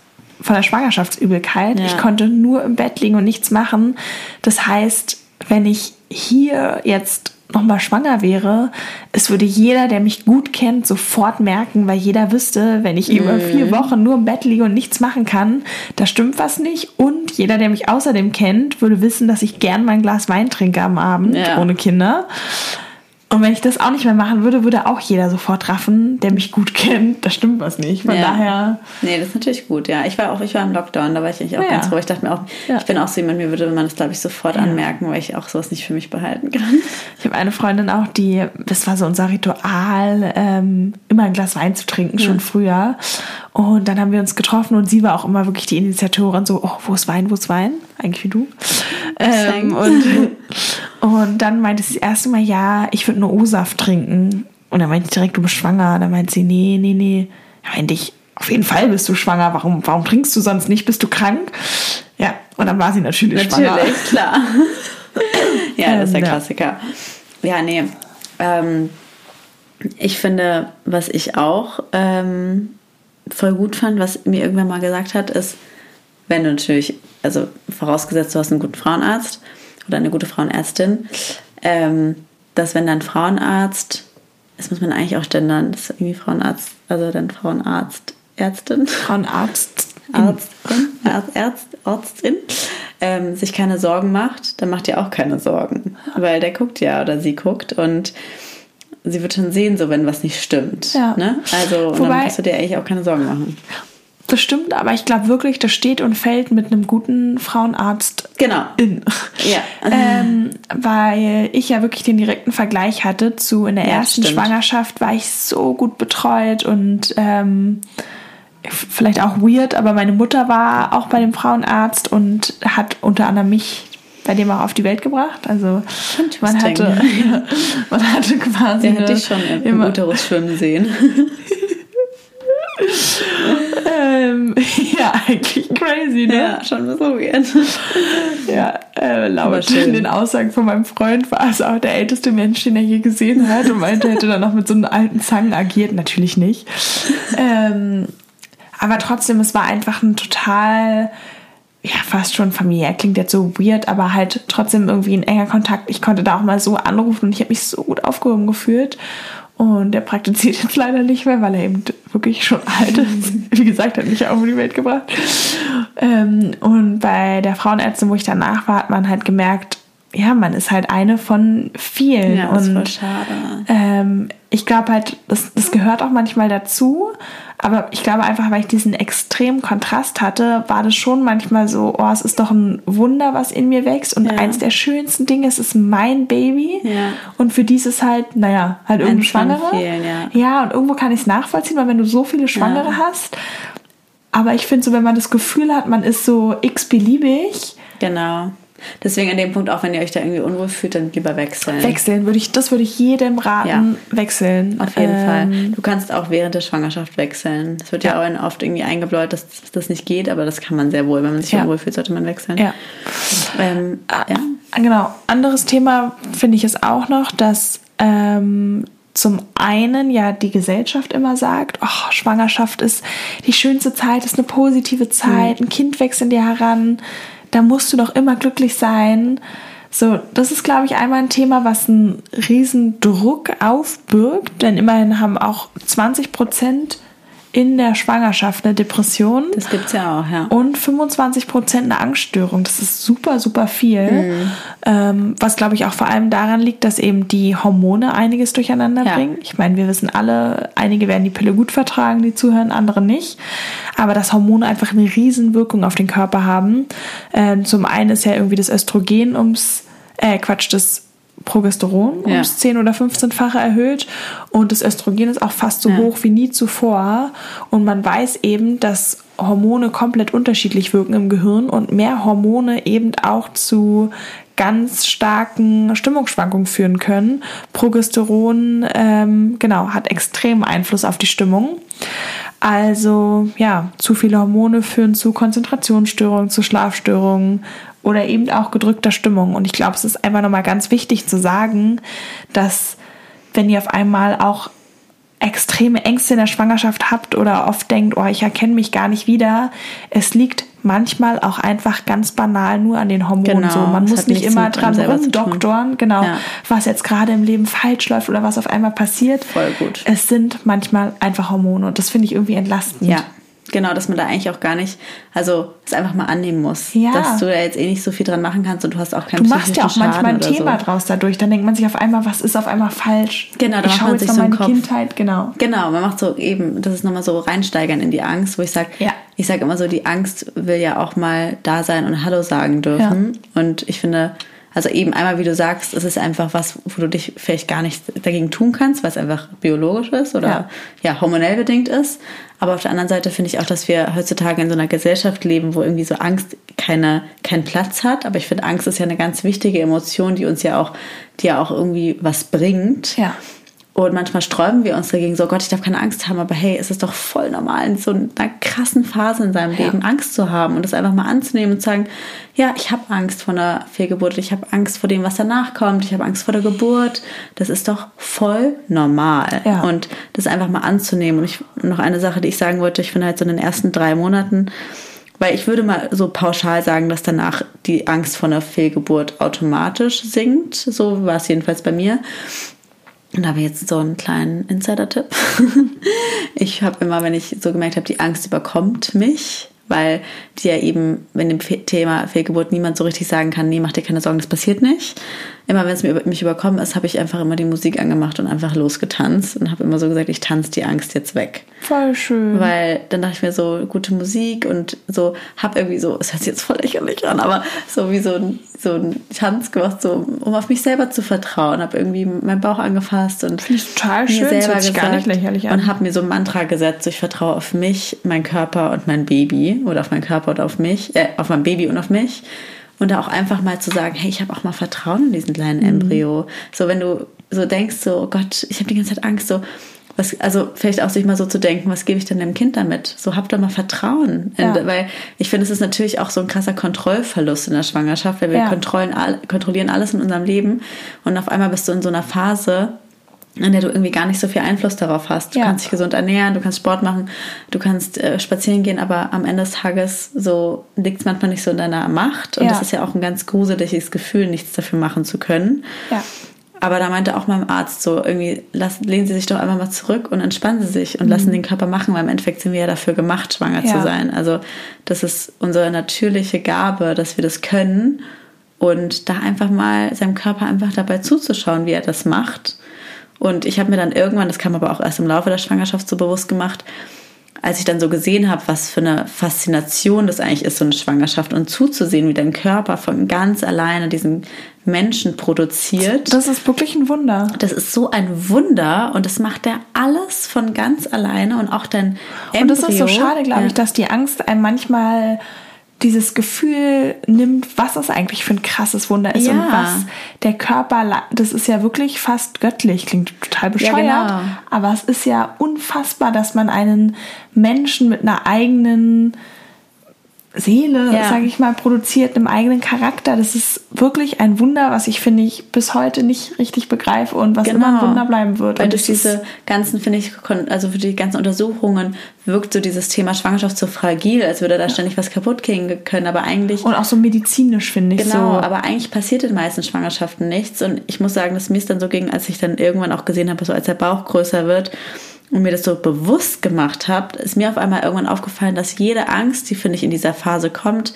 von der Schwangerschaftsübelkeit. Ja. Ich konnte nur im Bett liegen und nichts machen. Das heißt, wenn ich hier jetzt nochmal schwanger wäre, es würde jeder, der mich gut kennt, sofort merken, weil jeder wüsste, wenn ich über vier Wochen nur im Bett liege und nichts machen kann, da stimmt was nicht. Und jeder, der mich außerdem kennt, würde wissen, dass ich gern mein Glas Wein trinke am Abend Ja. ohne Kinder. Und wenn ich das auch nicht mehr machen würde, würde auch jeder sofort raffen, der mich gut <laughs> kennt, da stimmt was nicht. Von Ja. daher, Nee, das ist natürlich gut, ja. Ich war auch, ich war im Lockdown, da war ich eigentlich auch Ja. ganz ruhig. Ich dachte mir auch, Ja. ich bin auch so jemand, mir würde man das, glaube ich, sofort anmerken, weil ich auch sowas nicht für mich behalten kann. ich habe eine Freundin auch, die, das war so unser Ritual, ähm, immer ein Glas Wein zu trinken, schon früher. Und dann haben wir uns getroffen und sie war auch immer wirklich die Initiatorin, so, oh, wo ist Wein, wo ist Wein? Eigentlich wie du. Ähm, und, <laughs> und dann meinte sie das erste Mal, ja, ich würde nur O-Saft trinken. Und dann meinte ich direkt, du bist schwanger. Dann meinte sie, nee, nee, nee. Ja, meinte ich, auf jeden Fall bist du schwanger. Warum, warum trinkst du sonst nicht? Bist du krank? Ja, und dann war sie natürlich, schwanger. Natürlich, klar. <laughs> ja, das ist der Ähm, ja. Klassiker. Ja, nee. Ähm, ich finde, was ich auch ähm, voll gut fand, was mir irgendwann mal gesagt hat, ist, wenn du natürlich, also vorausgesetzt, du hast einen guten Frauenarzt oder eine gute Frauenärztin, ähm, dass wenn dein Frauenarzt, das muss man eigentlich auch gendern, das ist irgendwie Frauenarzt, also dein Frauenarzt, Ärztin, Frauenarzt. <laughs> Arztin, Arzt, Arzt, Arztin, ähm, sich keine Sorgen macht, dann macht ihr auch keine Sorgen. Weil der guckt ja oder sie guckt und sie wird schon sehen, so wenn was nicht stimmt. Ja. Ne? Also Wobei- dann musst du dir eigentlich auch keine Sorgen machen. Das stimmt, aber ich glaube wirklich, das steht und fällt mit einem guten Frauenarzt Genau. in. Ja. <laughs> Ähm, weil ich ja wirklich den direkten Vergleich hatte zu in der Ja, ersten stimmt. Schwangerschaft war ich so gut betreut und ähm, vielleicht auch weird, aber meine Mutter war auch bei dem Frauenarzt und hat unter anderem mich bei dem auch auf die Welt gebracht. Also man hatte, <laughs> man hatte quasi Der hat dich schon im, Uterus schwimmen sehen. <laughs> ähm, <laughs> ja eigentlich crazy, ne? schon ein bisschen weird. Ja, äh, laut den Aussagen von meinem Freund war es auch der älteste Mensch, den er je gesehen hat und meinte, er hätte dann noch mit so einem alten Zangen agiert. Natürlich nicht. Ähm, aber trotzdem, es war einfach ein total, ja, fast schon familiär, klingt jetzt so weird, aber halt trotzdem irgendwie ein enger Kontakt. Ich konnte da auch mal so anrufen und ich habe mich so gut aufgehoben gefühlt. Und der praktiziert jetzt <laughs> leider nicht mehr, weil er eben wirklich schon <laughs> alt ist. Wie gesagt, hat mich ja auch um die Welt gebracht. Ähm, und bei der Frauenärztin, wo ich danach war, hat man halt gemerkt, ja, man ist halt eine von vielen. Ja, das ist voll schade. ähm, ich glaube halt, das, das gehört auch manchmal dazu. Aber ich glaube einfach, weil ich diesen extremen Kontrast hatte, war das schon manchmal so, oh, es ist doch ein Wunder, was in mir wächst. Und Ja. eins der schönsten Dinge, es ist mein Baby. Ja. Und für dieses halt, naja, halt von Schwangere. vielen, ja. ja, und irgendwo kann ich es nachvollziehen, weil wenn du so viele Schwangere Ja. hast, aber ich finde so, wenn man das Gefühl hat, man ist so x-beliebig, Genau. Deswegen an dem Punkt, auch wenn ihr euch da irgendwie unwohl fühlt, dann lieber wechseln. wechseln würde ich, das würde ich jedem raten, Ja. wechseln. Auf jeden Ähm, Fall. Du kannst auch während der Schwangerschaft wechseln. Es wird ja, auch oft irgendwie eingebläut, dass das nicht geht, aber das kann man sehr wohl. Wenn man sich Ja. unwohl fühlt, sollte man wechseln. Ja. Ähm, ja. Genau. Anderes Thema finde ich es auch noch, dass ähm, zum einen ja die Gesellschaft immer sagt, oh, Schwangerschaft ist die schönste Zeit, ist eine positive Zeit, ein Kind wächst in dir heran, da musst du doch immer glücklich sein. So, das ist, glaube ich, einmal ein Thema, was einen riesen Druck aufbürgt, denn immerhin haben auch 20 Prozent in der Schwangerschaft eine Depression Das gibt's ja auch, ja. und 25 Prozent eine Angststörung. Das ist super, super viel. Ähm, was, glaube ich, auch vor allem daran liegt, dass eben die Hormone einiges durcheinander Ja. bringen. Ich meine, wir wissen alle, einige werden die Pille gut vertragen, die zuhören, andere nicht. Aber dass Hormone einfach eine riesen Wirkung auf den Körper haben. Ähm, zum einen ist ja irgendwie das Östrogen ums, äh, Quatsch, das Progesteron Ja. ums 10 oder 15-fache erhöht und das Östrogen ist auch fast so Ja. hoch wie nie zuvor und man weiß eben, dass Hormone komplett unterschiedlich wirken im Gehirn und mehr Hormone eben auch zu ganz starken Stimmungsschwankungen führen können. Progesteron ähm, genau hat extremen Einfluss auf die Stimmung. Also ja, zu viele Hormone führen zu Konzentrationsstörungen, zu Schlafstörungen oder eben auch gedrückter Stimmung. Und ich glaube, es ist einfach nochmal ganz wichtig zu sagen, dass wenn ihr auf einmal auch extreme Ängste in der Schwangerschaft habt oder oft denkt, oh, ich erkenne mich gar nicht wieder. Es liegt manchmal auch einfach ganz banal nur an den Hormonen genau, so. Man muss nicht immer dran rumdoktoren, genau, ja. was jetzt gerade im Leben falsch läuft oder was auf einmal passiert. Voll gut. Es sind manchmal einfach Hormone und das finde ich irgendwie entlastend. Ja, Genau, dass man da eigentlich auch gar nicht, also es einfach mal annehmen muss, ja. dass du da jetzt eh nicht so viel dran machen kannst und du hast auch keinen Du machst ja auch manchmal ein Thema so. draus dadurch, dann denkt man sich auf einmal, was ist auf einmal falsch? Genau, da ich schaue jetzt so meine Kopf. Kindheit, genau. Genau, man macht so eben, das ist nochmal so reinsteigern in die Angst, wo ich sage, ja. ich sage immer so, die Angst will ja auch mal da sein und Hallo sagen dürfen. Ja. Und ich finde, also eben einmal, wie du sagst, es ist einfach was, wo du dich vielleicht gar nicht dagegen tun kannst, weil es einfach biologisch ist oder ja. ja. hormonell bedingt ist. Aber auf der anderen Seite finde ich auch, dass wir heutzutage in so einer Gesellschaft leben, wo irgendwie so Angst keine, keinen Platz hat. Aber ich finde, Angst ist ja eine ganz wichtige Emotion, die uns ja auch, die ja auch irgendwie was bringt. Ja. Und manchmal sträuben wir uns dagegen, so Gott, ich darf keine Angst haben, aber hey, es ist doch voll normal, in so einer krassen Phase in seinem ja. Leben Angst zu haben und das einfach mal anzunehmen und zu sagen, ja, ich habe Angst vor einer Fehlgeburt, ich habe Angst vor dem, was danach kommt, ich habe Angst vor der Geburt. Das ist doch voll normal. Ja. Und das einfach mal anzunehmen. Und ich, noch eine Sache, die ich sagen wollte, ich finde halt so in den ersten drei Monaten, weil ich würde mal so pauschal sagen, dass danach die Angst vor einer Fehlgeburt automatisch sinkt. So war es jedenfalls bei mir. Und da habe ich jetzt so einen kleinen Insider-Tipp. <laughs> ich habe immer, wenn ich so gemerkt habe, die Angst überkommt mich, weil die ja eben, wenn dem Thema Fehlgeburt niemand so richtig sagen kann, nee, mach dir keine Sorgen, das passiert nicht, immer wenn es mich überkommen ist, habe ich einfach immer die Musik angemacht und einfach losgetanzt und habe immer so gesagt, ich tanze die Angst jetzt weg. Voll schön. Weil dann dachte ich mir so, gute Musik und so, habe irgendwie so, es hört sich jetzt voll lächerlich an, aber so wie so ein, so ein Tanz gemacht, so, um auf mich selber zu vertrauen, habe irgendwie meinen Bauch angefasst und Finde ich total schön, selber das gar nicht lächerlich an. Und habe mir so ein Mantra gesetzt, so, ich vertraue auf mich, mein Körper und mein Baby oder auf meinen Körper und auf mich, äh, auf mein Baby und auf mich und da auch einfach mal zu sagen, hey, ich habe auch mal Vertrauen in diesen kleinen mhm. Embryo. So, wenn du so denkst, so, oh Gott, ich habe die ganze Zeit Angst, so, was, also vielleicht auch sich mal so zu denken, was gebe ich denn dem Kind damit? So habt doch mal Vertrauen. Ja. In, weil ich finde, es ist natürlich auch so ein krasser Kontrollverlust in der Schwangerschaft, weil wir ja. kontrollieren alles in unserem Leben und auf einmal bist du in so einer Phase, in der du irgendwie gar nicht so viel Einfluss darauf hast. Du ja. kannst dich gesund ernähren, du kannst Sport machen, du kannst äh, spazieren gehen, aber am Ende des Tages so liegt es manchmal nicht so in deiner Macht. Und ja. das ist ja auch ein ganz gruseliges Gefühl, nichts dafür machen zu können. Ja. Aber da meinte auch mein Arzt so, irgendwie lassen, lehnen Sie sich doch einfach mal zurück und entspannen Sie sich und mhm. lassen den Körper machen, weil im Endeffekt sind wir ja dafür gemacht, schwanger zu sein. Also das ist unsere natürliche Gabe, dass wir das können und da einfach mal seinem Körper einfach dabei zuzuschauen, wie er das macht und ich habe mir dann irgendwann, das kam aber auch erst im Laufe der Schwangerschaft so bewusst gemacht, als ich dann so gesehen habe, was für eine Faszination das eigentlich ist, so eine Schwangerschaft und zuzusehen, wie dein Körper von ganz alleine diesen Menschen produziert. Das ist wirklich ein Wunder. Das ist so ein Wunder und das macht er alles von ganz alleine und auch dein Embryo. Und das ist so schade, glaube ich, dass die Angst einem manchmal dieses Gefühl nimmt, was es eigentlich für ein krasses Wunder ist ja. und was der Körper, das ist ja wirklich fast göttlich, klingt total bescheuert, ja, genau. aber es ist ja unfassbar, dass man einen Menschen mit einer eigenen Seele, ja. sage ich mal, produziert, einem eigenen Charakter. Das ist wirklich ein Wunder, was ich finde ich bis heute nicht richtig begreife und was genau. immer ein genau. Wunder bleiben wird. Weil durch diese ganzen, finde ich, also für die ganzen Untersuchungen wirkt so dieses Thema Schwangerschaft so fragil, als würde da ständig was kaputt gehen können. Aber eigentlich und auch so medizinisch finde ich genau. So. Aber eigentlich passiert in den meisten Schwangerschaften nichts. Und ich muss sagen, dass mir es dann so ging, als ich dann irgendwann auch gesehen habe, so als der Bauch größer wird und mir das so bewusst gemacht habe, ist mir auf einmal irgendwann aufgefallen, dass jede Angst, die finde ich in dieser Phase kommt,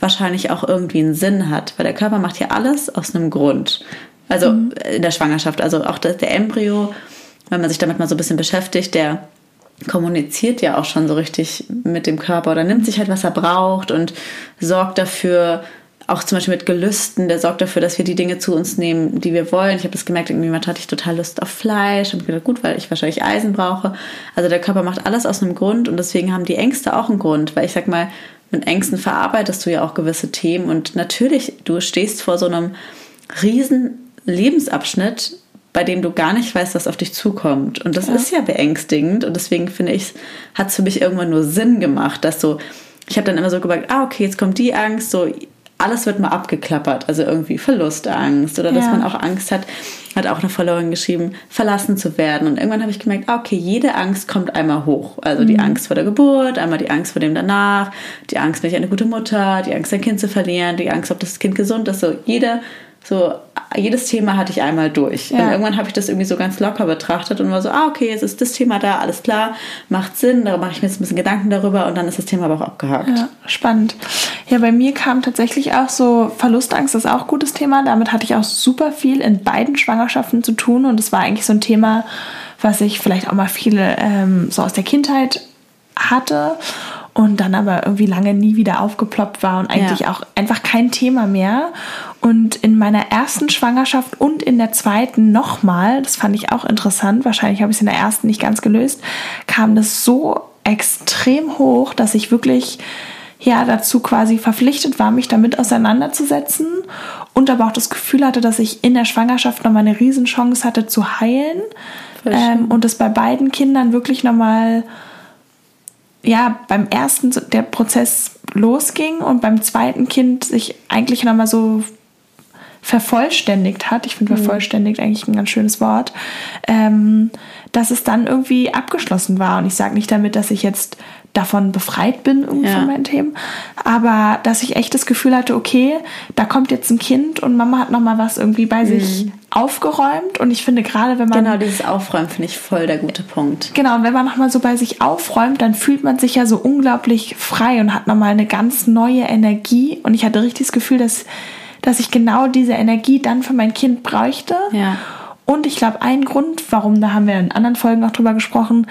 wahrscheinlich auch irgendwie einen Sinn hat, weil der Körper macht ja alles aus einem Grund. Also mhm. in der Schwangerschaft, also auch der Embryo, wenn man sich damit mal so ein bisschen beschäftigt, der kommuniziert ja auch schon so richtig mit dem Körper oder nimmt sich halt, was er braucht und sorgt dafür, auch zum Beispiel mit Gelüsten, der sorgt dafür, dass wir die Dinge zu uns nehmen, die wir wollen. Ich habe das gemerkt, irgendjemand hatte ich total Lust auf Fleisch und gedacht, gut, weil ich wahrscheinlich Eisen brauche. Also der Körper macht alles aus einem Grund und deswegen haben die Ängste auch einen Grund, weil ich sag mal, mit Ängsten verarbeitest du ja auch gewisse Themen und natürlich, du stehst vor so einem riesen Lebensabschnitt, bei dem du gar nicht weißt, was auf dich zukommt. Und das ja. ist ja beängstigend und deswegen finde ich, hat es für mich irgendwann nur Sinn gemacht, dass so, ich habe dann immer so gesagt, ah, okay, jetzt kommt die Angst, so alles wird mal abgeklappert. Also irgendwie Verlustangst oder dass Ja. man auch Angst hat, hat auch eine Followerin geschrieben, verlassen zu werden. Und irgendwann habe ich gemerkt, ah, okay, jede Angst kommt einmal hoch. Also Mhm. die Angst vor der Geburt, einmal die Angst vor dem danach, die Angst, bin ich eine gute Mutter, die Angst, ein Kind zu verlieren, die Angst, ob das Kind gesund ist. So jede, so jedes Thema hatte ich einmal durch. Ja. Und irgendwann habe ich das irgendwie so ganz locker betrachtet und war so, ah, okay, jetzt ist das Thema da, alles klar, macht Sinn, da mache ich mir jetzt ein bisschen Gedanken darüber und dann ist das Thema aber auch abgehakt. Ja, spannend. Ja, bei mir kam tatsächlich auch so Verlustangst, das ist auch ein gutes Thema. Damit hatte ich auch super viel in beiden Schwangerschaften zu tun und es war eigentlich so ein Thema, was ich vielleicht auch mal viele ähm, so aus der Kindheit hatte und dann aber irgendwie lange nie wieder aufgeploppt war und eigentlich Ja. auch einfach kein Thema mehr. Und in meiner ersten Schwangerschaft und in der zweiten nochmal, das fand ich auch interessant, wahrscheinlich habe ich es in der ersten nicht ganz gelöst, kam das so extrem hoch, dass ich wirklich ja dazu quasi verpflichtet war, mich damit auseinanderzusetzen und aber auch das Gefühl hatte, dass ich in der Schwangerschaft nochmal eine Riesenchance hatte zu heilen ähm, und es bei beiden Kindern wirklich nochmal ja, beim ersten der Prozess losging und beim zweiten Kind sich eigentlich nochmal so vervollständigt hat. Ich finde vervollständigt eigentlich ein ganz schönes Wort. Ähm, dass es dann irgendwie abgeschlossen war. Und ich sage nicht damit, dass ich jetzt davon befreit bin irgendwie Ja. von meinen Themen, aber dass ich echt das Gefühl hatte, okay, da kommt jetzt ein Kind und Mama hat nochmal was irgendwie bei sich aufgeräumt. Und ich finde gerade, wenn man Genau, dieses Aufräumen finde ich voll der gute Punkt. Genau, und wenn man nochmal so bei sich aufräumt, dann fühlt man sich ja so unglaublich frei und hat nochmal eine ganz neue Energie. Und ich hatte richtig das Gefühl, dass, dass ich genau diese Energie dann für mein Kind bräuchte. Ja. Und ich glaube, ein Grund, warum, da haben wir in anderen Folgen auch drüber gesprochen,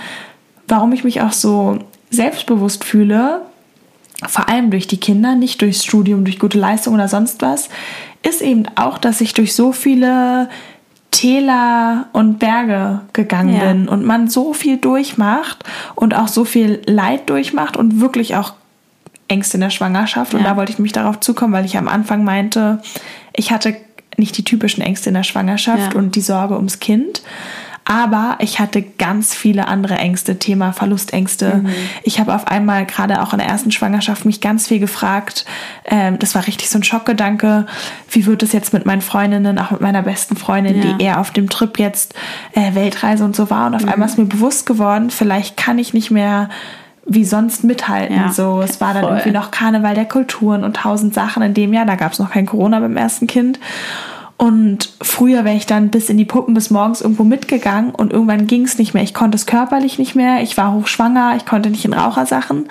warum ich mich auch so selbstbewusst fühle, vor allem durch die Kinder, nicht durchs Studium, durch gute Leistung oder sonst was, ist eben auch, dass ich durch so viele Täler und Berge gegangen Ja. bin und man so viel durchmacht und auch so viel Leid durchmacht und wirklich auch Ängste in der Schwangerschaft. Und Ja. da wollte ich mich darauf zukommen, weil ich am Anfang meinte, ich hatte nicht die typischen Ängste in der Schwangerschaft Ja. und die Sorge ums Kind. Aber ich hatte ganz viele andere Ängste, Thema Verlustängste. Mhm. Ich habe auf einmal gerade auch in der ersten Schwangerschaft mich ganz viel gefragt. Ähm, das war richtig so ein Schockgedanke. Wie wird es jetzt mit meinen Freundinnen, auch mit meiner besten Freundin, Ja. die eher auf dem Trip jetzt äh, Weltreise und so war. Und auf Mhm. einmal ist mir bewusst geworden, vielleicht kann ich nicht mehr wie sonst mithalten. Ja, so, es war dann voll. irgendwie noch Karneval der Kulturen und tausend Sachen in dem Jahr. Da gab es noch kein Corona beim ersten Kind. Und früher wäre ich dann bis in die Puppen bis morgens irgendwo mitgegangen und irgendwann ging es nicht mehr. Ich konnte es körperlich nicht mehr. Ich war hochschwanger, ich konnte nicht in Rauchersachen.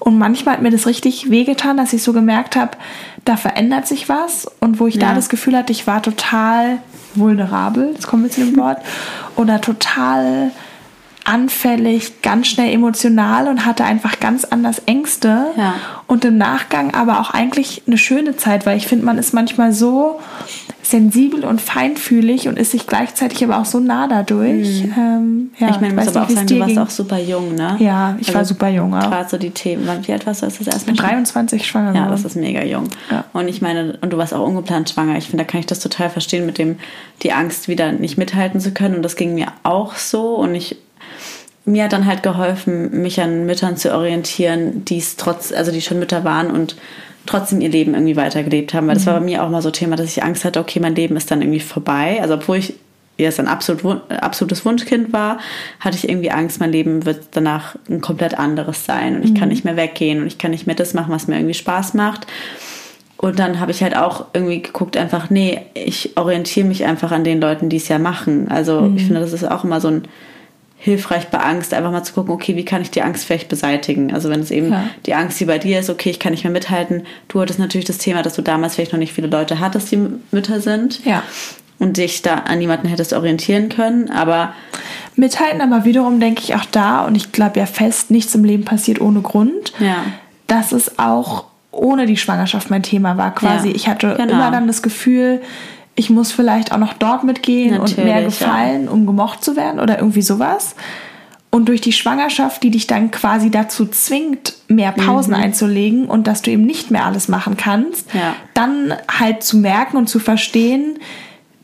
Und manchmal hat mir das richtig wehgetan, dass ich so gemerkt habe, da verändert sich was. Und wo ich da Ja. das Gefühl hatte, ich war total vulnerabel, jetzt kommen wir zu dem <laughs> Wort, oder total anfällig, ganz schnell emotional und hatte einfach ganz anders Ängste. Ja. Und im Nachgang aber auch eigentlich eine schöne Zeit, weil ich finde, man ist manchmal so sensibel und feinfühlig und ist sich gleichzeitig aber auch so nah dadurch. Ähm, ja, Mhm. ich meine, muss aber auch sagen, du warst ging. auch super jung, ne? Ja, ich war super jung auch. Gerade so die Themen. Wie alt warst du, als das erste Mit Mal 23 schwanger Ja, geworden. das ist mega jung. Ja. Und ich meine, und du warst auch ungeplant schwanger. Ich finde, da kann ich das total verstehen mit dem, die Angst wieder nicht mithalten zu können. Und das ging mir auch so. Und ich, mir hat dann halt geholfen, mich an Müttern zu orientieren, die es trotz, also die schon Mütter waren und trotzdem ihr Leben irgendwie weitergelebt haben. Weil das war bei mir auch mal so Thema, dass ich Angst hatte, okay, mein Leben ist dann irgendwie vorbei. Also obwohl ich jetzt ein absolut, absolutes Wunschkind war, hatte ich irgendwie Angst, mein Leben wird danach ein komplett anderes sein und ich kann nicht mehr weggehen und ich kann nicht mehr das machen, was mir irgendwie Spaß macht. Und dann habe ich halt auch irgendwie geguckt, einfach, nee, ich orientiere mich einfach an den Leuten, die es ja machen. Also ich finde, das ist auch immer so ein hilfreich bei Angst, einfach mal zu gucken, okay, wie kann ich die Angst vielleicht beseitigen? Also wenn es eben Ja. die Angst, die bei dir ist, okay, ich kann nicht mehr mithalten. Du hattest natürlich das Thema, dass du damals vielleicht noch nicht viele Leute hattest, die Mütter sind. Ja. Und dich da an jemanden hättest orientieren können. Aber Mithalten, aber wiederum denke ich auch da, und ich glaube ja fest, nichts im Leben passiert ohne Grund, ja, dass es auch ohne die Schwangerschaft mein Thema war. Quasi, Ja, ich hatte genau. immer dann das Gefühl, ich muss vielleicht auch noch dort mitgehen und mehr Natürlich, gefallen, um gemocht zu werden oder irgendwie sowas. Und durch die Schwangerschaft, die dich dann quasi dazu zwingt, mehr Pausen einzulegen und dass du eben nicht mehr alles machen kannst, Mhm. Ja. dann halt zu merken und zu verstehen,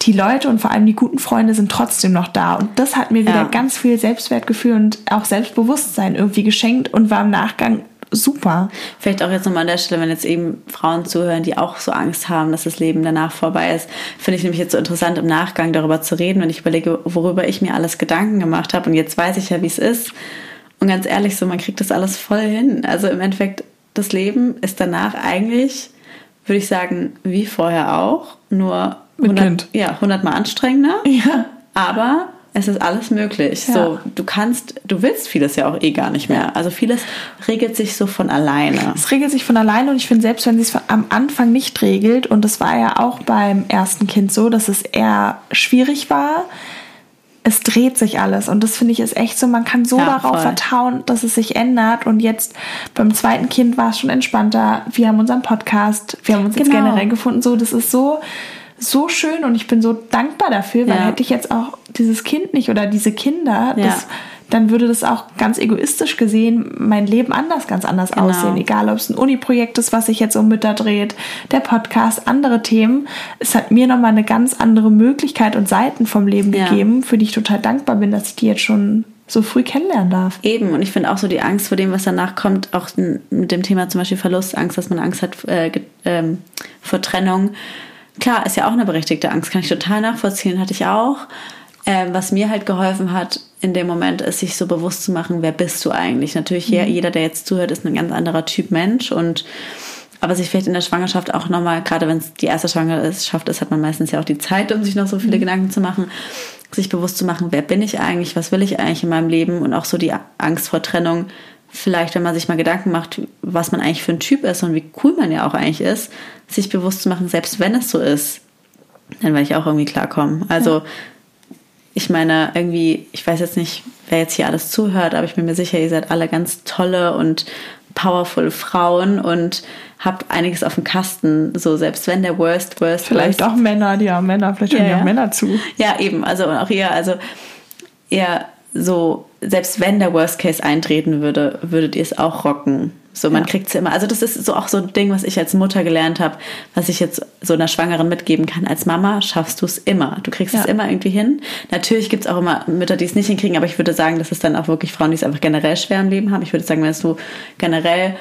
die Leute und vor allem die guten Freunde sind trotzdem noch da. Und das hat mir wieder Ja. ganz viel Selbstwertgefühl und auch Selbstbewusstsein irgendwie geschenkt und war im Nachgang super. Vielleicht auch jetzt nochmal an der Stelle, wenn jetzt eben Frauen zuhören, die auch so Angst haben, dass das Leben danach vorbei ist, finde ich nämlich jetzt so interessant im Nachgang darüber zu reden, wenn ich überlege, worüber ich mir alles Gedanken gemacht habe und jetzt weiß ich ja, wie es ist. Und ganz ehrlich, so man kriegt das alles voll hin. Also im Endeffekt, das Leben ist danach eigentlich, würde ich sagen, wie vorher auch, nur 100, ja, 100 Mal anstrengender. Ja. Aber es ist alles möglich. Ja. So, du kannst, du willst vieles ja auch eh gar nicht mehr. Also vieles regelt sich so von alleine. Es regelt sich von alleine und ich finde, selbst wenn sie es am Anfang nicht regelt, und das war ja auch beim ersten Kind so, dass es eher schwierig war, es dreht sich alles und das finde ich ist echt so, man kann so ja, darauf voll. vertrauen, dass es sich ändert und jetzt beim zweiten Kind war es schon entspannter. Wir haben unseren Podcast, wir haben uns genau. jetzt generell gefunden, so das ist so so schön und ich bin so dankbar dafür, weil ja. hätte ich jetzt auch dieses Kind nicht oder diese Kinder, ja. das, dann würde das auch ganz egoistisch gesehen mein Leben anders, ganz anders genau. aussehen. Egal, ob es ein Uni-Projekt ist, was sich jetzt um Mütter dreht, der Podcast, andere Themen. Es hat mir nochmal eine ganz andere Möglichkeit und Seiten vom Leben ja. gegeben, für die ich total dankbar bin, dass ich die jetzt schon so früh kennenlernen darf. Eben, und ich finde auch so die Angst vor dem, was danach kommt, auch mit dem Thema zum Beispiel Verlustangst, dass man Angst hat äh, ähm, vor Trennung Klar, ist ja auch eine berechtigte Angst, kann ich total nachvollziehen, hatte ich auch. Ähm, was mir halt geholfen hat in dem Moment, ist sich so bewusst zu machen, wer bist du eigentlich? Natürlich, mhm. jeder, der jetzt zuhört, ist ein ganz anderer Typ Mensch und aber sich vielleicht in der Schwangerschaft auch nochmal, gerade wenn es die erste Schwangerschaft ist, hat man meistens ja auch die Zeit, um sich noch so viele mhm. Gedanken zu machen, sich bewusst zu machen, wer bin ich eigentlich, was will ich eigentlich in meinem Leben und auch so die Angst vor Trennung vielleicht, wenn man sich mal Gedanken macht, was man eigentlich für ein Typ ist und wie cool man ja auch eigentlich ist, sich bewusst zu machen, selbst wenn es so ist, dann werde ich auch irgendwie klarkommen. Also, ja. Ich meine, irgendwie, ich weiß jetzt nicht, wer jetzt hier alles zuhört, aber ich bin mir sicher, ihr seid alle ganz tolle und powerful Frauen und habt einiges auf dem Kasten, so selbst wenn der Worst, Worst, Vielleicht worst. auch Männer, ja, Männer, vielleicht hören ja, auch Männer zu. Ja, eben, also auch ihr, also ihr so, selbst wenn der Worst Case eintreten würde, würdet ihr es auch rocken. So, man ja. kriegt es immer. Also, das ist so auch so ein Ding, was ich als Mutter gelernt habe, was ich jetzt so einer Schwangeren mitgeben kann. Als Mama schaffst du es immer. Du kriegst ja. es immer irgendwie hin. Natürlich gibt es auch immer Mütter, die es nicht hinkriegen, aber ich würde sagen, dass es dann auch wirklich Frauen, die es einfach generell schwer im Leben haben. Ich würde sagen, wenn du generell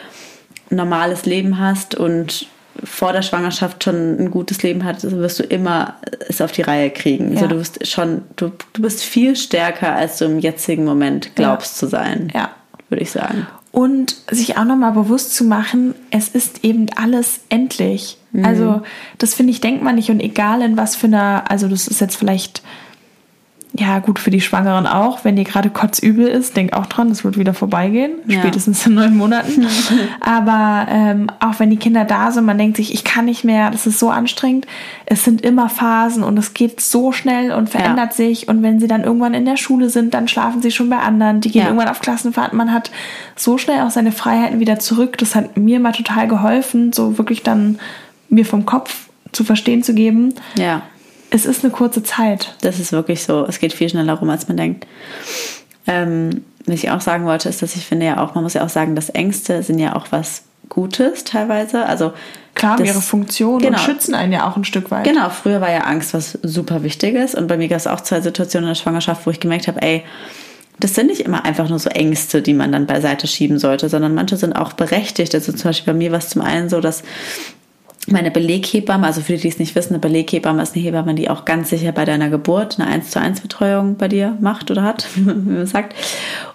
ein normales Leben hast und vor der Schwangerschaft schon ein gutes Leben hattest, wirst du immer es auf die Reihe kriegen. Ja. Also du bist schon, du, du bist viel stärker, als du im jetzigen Moment glaubst zu sein. Ja. Würde ich sagen. Und sich auch nochmal bewusst zu machen, es ist eben alles endlich. Mhm. Also, das finde ich, denkt man nicht. Und egal in was für einer, also das ist jetzt vielleicht ja, gut für die Schwangeren auch. Wenn dir gerade kotzübel ist, denk auch dran, das wird wieder vorbeigehen. Ja. Spätestens in neun Monaten. <laughs> Aber ähm, auch wenn die Kinder da sind, man denkt sich, ich kann nicht mehr, das ist so anstrengend. Es sind immer Phasen und es geht so schnell und verändert ja. sich. Und wenn sie dann irgendwann in der Schule sind, dann schlafen sie schon bei anderen. Die gehen ja. irgendwann auf Klassenfahrt. Man hat so schnell auch seine Freiheiten wieder zurück. Das hat mir mal total geholfen, so wirklich dann mir vom Kopf zu verstehen zu geben. Ja es ist eine kurze Zeit. Das ist wirklich so. Es geht viel schneller rum, als man denkt. Ähm, was ich auch sagen wollte, ist, dass ich finde ja auch, man muss ja auch sagen, dass Ängste sind ja auch was Gutes teilweise. Also Klar, das, ihre Funktion genau, und schützen einen ja auch ein Stück weit. Genau, früher war ja Angst was super Wichtiges. Und bei mir gab es auch zwei Situationen in der Schwangerschaft, wo ich gemerkt habe, ey, das sind nicht immer einfach nur so Ängste, die man dann beiseite schieben sollte, sondern manche sind auch berechtigt. Also zum Beispiel bei mir war es zum einen so, dass meine Beleghebamme, also für die, die es nicht wissen, eine Beleghebamme ist eine Hebamme, die auch ganz sicher bei deiner Geburt eine 1 zu 1 Betreuung bei dir macht oder hat, <laughs> wie man sagt.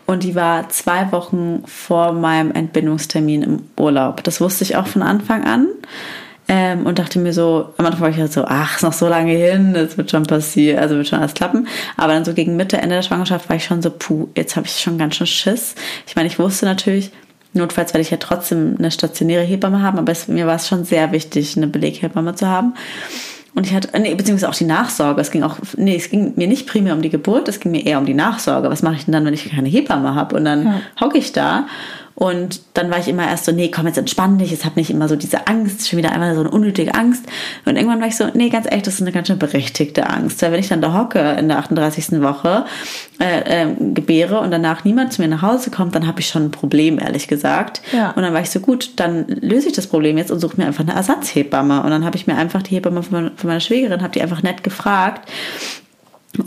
Und die war zwei Wochen vor meinem Entbindungstermin im Urlaub. Das wusste ich auch von Anfang an. Ähm, und dachte mir so, am Anfang war ich halt so, ach, ist noch so lange hin, das wird schon passieren, also wird schon alles klappen. Aber dann so gegen Mitte, Ende der Schwangerschaft war ich schon so, puh, jetzt habe ich schon ganz schön Schiss. Ich meine, ich wusste natürlich, Notfalls werde ich ja trotzdem eine stationäre Hebamme haben, aber es, mir war es schon sehr wichtig, eine Beleghebamme zu haben. Und ich hatte, nee, beziehungsweise auch die Nachsorge. Es ging auch, nee, es ging mir nicht primär um die Geburt, es ging mir eher um die Nachsorge. Was mache ich denn dann, wenn ich keine Hebamme habe? Und dann ja. hocke ich da und dann war ich immer erst so, nee, komm, jetzt entspann dich, jetzt hab nicht immer so diese Angst, schon wieder einmal so eine unnötige Angst. Und irgendwann war ich so, nee, ganz ehrlich, das ist eine ganz schön berechtigte Angst. Weil wenn ich dann da hocke in der 38. Woche, äh, äh, gebäre und danach niemand zu mir nach Hause kommt, dann habe ich schon ein Problem, ehrlich gesagt. Ja. Und dann war ich so, gut, dann löse ich das Problem jetzt und suche mir einfach eine Ersatzhebamme. Und dann habe ich mir einfach die Hebamme von meiner Schwägerin, habe die einfach nett gefragt,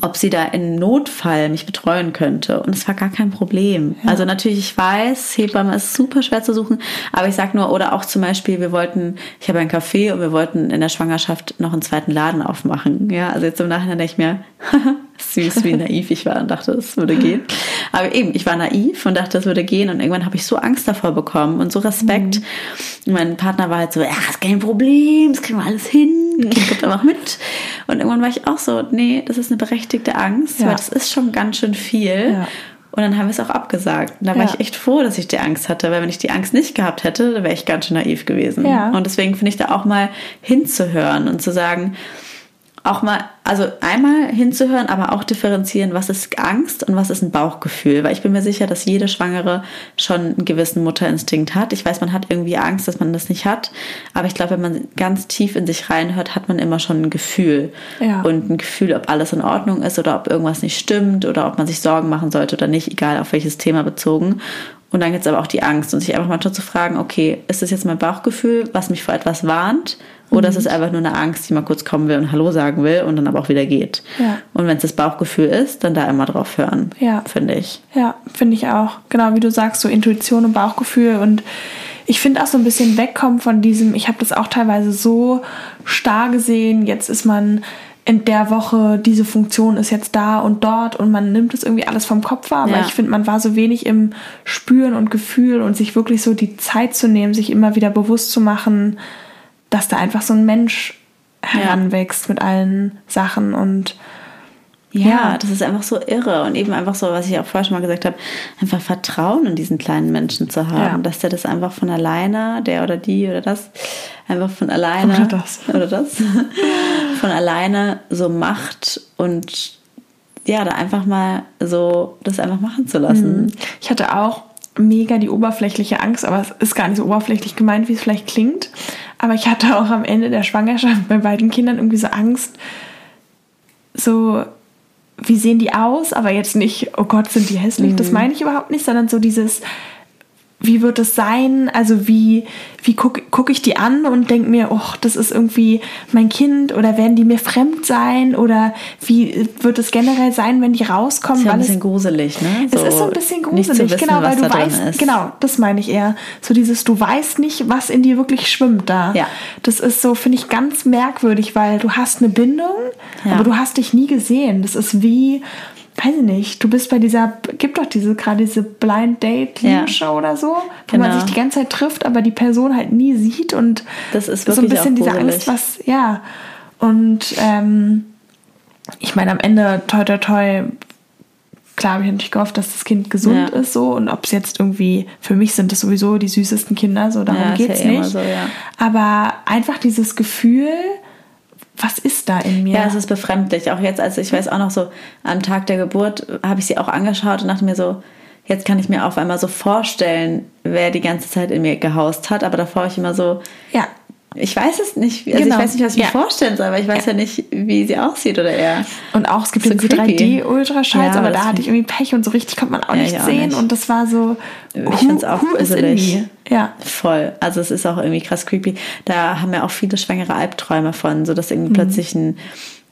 ob sie da in Notfall mich betreuen könnte. Und es war gar kein Problem. Ja. Also natürlich, ich weiß, Hebamme ist super schwer zu suchen, aber ich sag nur, oder auch zum Beispiel, wir wollten, ich habe ein Café und wir wollten in der Schwangerschaft noch einen zweiten Laden aufmachen. Ja, also jetzt im Nachhinein denke ich mir, <laughs> süß, wie naiv ich war und dachte, es würde gehen. Aber eben, ich war naiv und dachte, es würde gehen und irgendwann habe ich so Angst davor bekommen und so Respekt. Mhm. Mein Partner war halt so, ja, ist kein Problem, das kriegen wir alles hin, <laughs> kommt einfach mit. Und irgendwann war ich auch so, nee, das ist eine berechtigte Angst, ja. weil das ist schon ganz schön viel. Ja. Und dann haben wir es auch abgesagt. Und da war ja. ich echt froh, dass ich die Angst hatte, weil wenn ich die Angst nicht gehabt hätte, dann wäre ich ganz schön naiv gewesen. Ja. Und deswegen finde ich da auch mal hinzuhören und zu sagen, auch mal, also einmal hinzuhören, aber auch differenzieren, was ist Angst und was ist ein Bauchgefühl. Weil ich bin mir sicher, dass jede Schwangere schon einen gewissen Mutterinstinkt hat. Ich weiß, man hat irgendwie Angst, dass man das nicht hat. Aber ich glaube, wenn man ganz tief in sich reinhört, hat man immer schon ein Gefühl. Ja. Und ein Gefühl, ob alles in Ordnung ist oder ob irgendwas nicht stimmt oder ob man sich Sorgen machen sollte oder nicht, egal auf welches Thema bezogen. Und dann gibt es aber auch die Angst und sich einfach mal zu fragen, okay, ist das jetzt mein Bauchgefühl, was mich vor etwas warnt? Oder mhm. ist es einfach nur eine Angst, die mal kurz kommen will und Hallo sagen will und dann aber auch wieder geht? Ja. Und wenn es das Bauchgefühl ist, dann da immer drauf hören, ja. finde ich. Ja, finde ich auch. Genau wie du sagst, so Intuition und Bauchgefühl und ich finde auch so ein bisschen wegkommen von diesem, ich habe das auch teilweise so starr gesehen, jetzt ist man in der Woche, diese Funktion ist jetzt da und dort und man nimmt es irgendwie alles vom Kopf wahr. Aber ja. ich finde, man war so wenig im Spüren und Gefühl und sich wirklich so die Zeit zu nehmen, sich immer wieder bewusst zu machen, dass da einfach so ein Mensch heranwächst ja. mit allen Sachen und ja, ja, das ist einfach so irre und eben einfach so, was ich auch vorher schon mal gesagt habe, einfach Vertrauen in diesen kleinen Menschen zu haben, ja. dass der das einfach von alleine, der oder die oder das, einfach von alleine oder das, oder das <laughs> von alleine so macht und ja, da einfach mal so das einfach machen zu lassen. Mhm. Ich hatte auch mega die oberflächliche Angst, aber es ist gar nicht so oberflächlich gemeint, wie es vielleicht klingt. Aber ich hatte auch am Ende der Schwangerschaft bei beiden Kindern irgendwie so Angst, so wie sehen die aus, aber jetzt nicht, oh Gott, sind die hässlich, mhm. das meine ich überhaupt nicht, sondern so dieses, wie wird es sein? Also wie, wie gucke guck ich die an und denke mir, oh, das ist irgendwie mein Kind oder werden die mir fremd sein oder wie wird es generell sein, wenn die rauskommen? Ist ja ein bisschen es, gruselig, ne? So es ist so ein bisschen gruselig, wissen, genau, weil du weißt, genau, das meine ich eher. So dieses, du weißt nicht, was in dir wirklich schwimmt da. Ja. Das ist so, finde ich, ganz merkwürdig, weil du hast eine Bindung, ja. aber du hast dich nie gesehen. Das ist wie, weiß ich nicht, du bist bei dieser, gibt doch diese gerade diese Blind Date ja. Show oder so, wo genau. man sich die ganze Zeit trifft, aber die Person halt nie sieht und das ist so ein bisschen diese Angst, was, ja. Und ähm, ich meine, am Ende, toi toi toi, klar habe ich natürlich gehofft, dass das Kind gesund ja. ist so und ob es jetzt irgendwie, für mich sind das sowieso die süßesten Kinder, so darum ja, geht's ja nicht. So, ja. Aber einfach dieses Gefühl, was ist da in mir? Ja, es ist befremdlich. Auch jetzt, also ich weiß auch noch so, am Tag der Geburt habe ich sie auch angeschaut und dachte mir so, jetzt kann ich mir auf einmal so vorstellen, wer die ganze Zeit in mir gehaust hat. Aber davor war ich immer so, ja, ich weiß es nicht. Also genau. ich weiß nicht, was ich ja. mir vorstellen soll, aber ich weiß ja. ja. nicht, wie sie aussieht oder eher. Und auch, es gibt so diese 3D-Ultraschalls, ja, aber da hatte ich irgendwie Pech und so richtig konnte man auch nicht sehen. Nicht. Und das war so, ich finde es auch gruselig. Ja. Voll. Also es ist auch irgendwie krass creepy. Da haben ja auch viele schwangere Albträume von, so dass irgendwie mhm. plötzlich ein,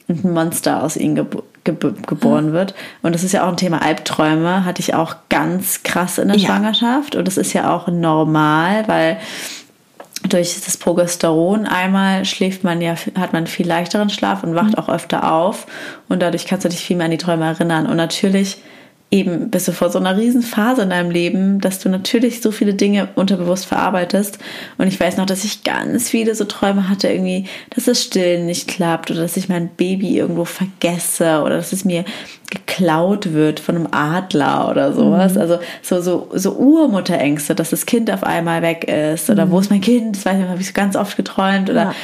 ein Monster aus ihnen gebo geboren mhm. wird. Und das ist ja auch ein Thema Albträume, hatte ich auch ganz krass in der Schwangerschaft. Und das ist ja auch normal, weil durch das Progesteron einmal schläft man ja, hat man viel leichteren Schlaf und wacht mhm. auch öfter auf und dadurch kannst du dich viel mehr an die Träume erinnern. Und natürlich eben bist du vor so einer riesen Phase in deinem Leben, dass du natürlich so viele Dinge unterbewusst verarbeitest. Und ich weiß noch, dass ich ganz viele so Träume hatte, irgendwie, dass das Stillen nicht klappt oder dass ich mein Baby irgendwo vergesse oder dass es mir geklaut wird von einem Adler oder sowas. Mhm. Also so, so, so Urmutterängste, dass das Kind auf einmal weg ist oder mhm. wo ist mein Kind? Das weiß ich, habe ich so ganz oft geträumt oder ja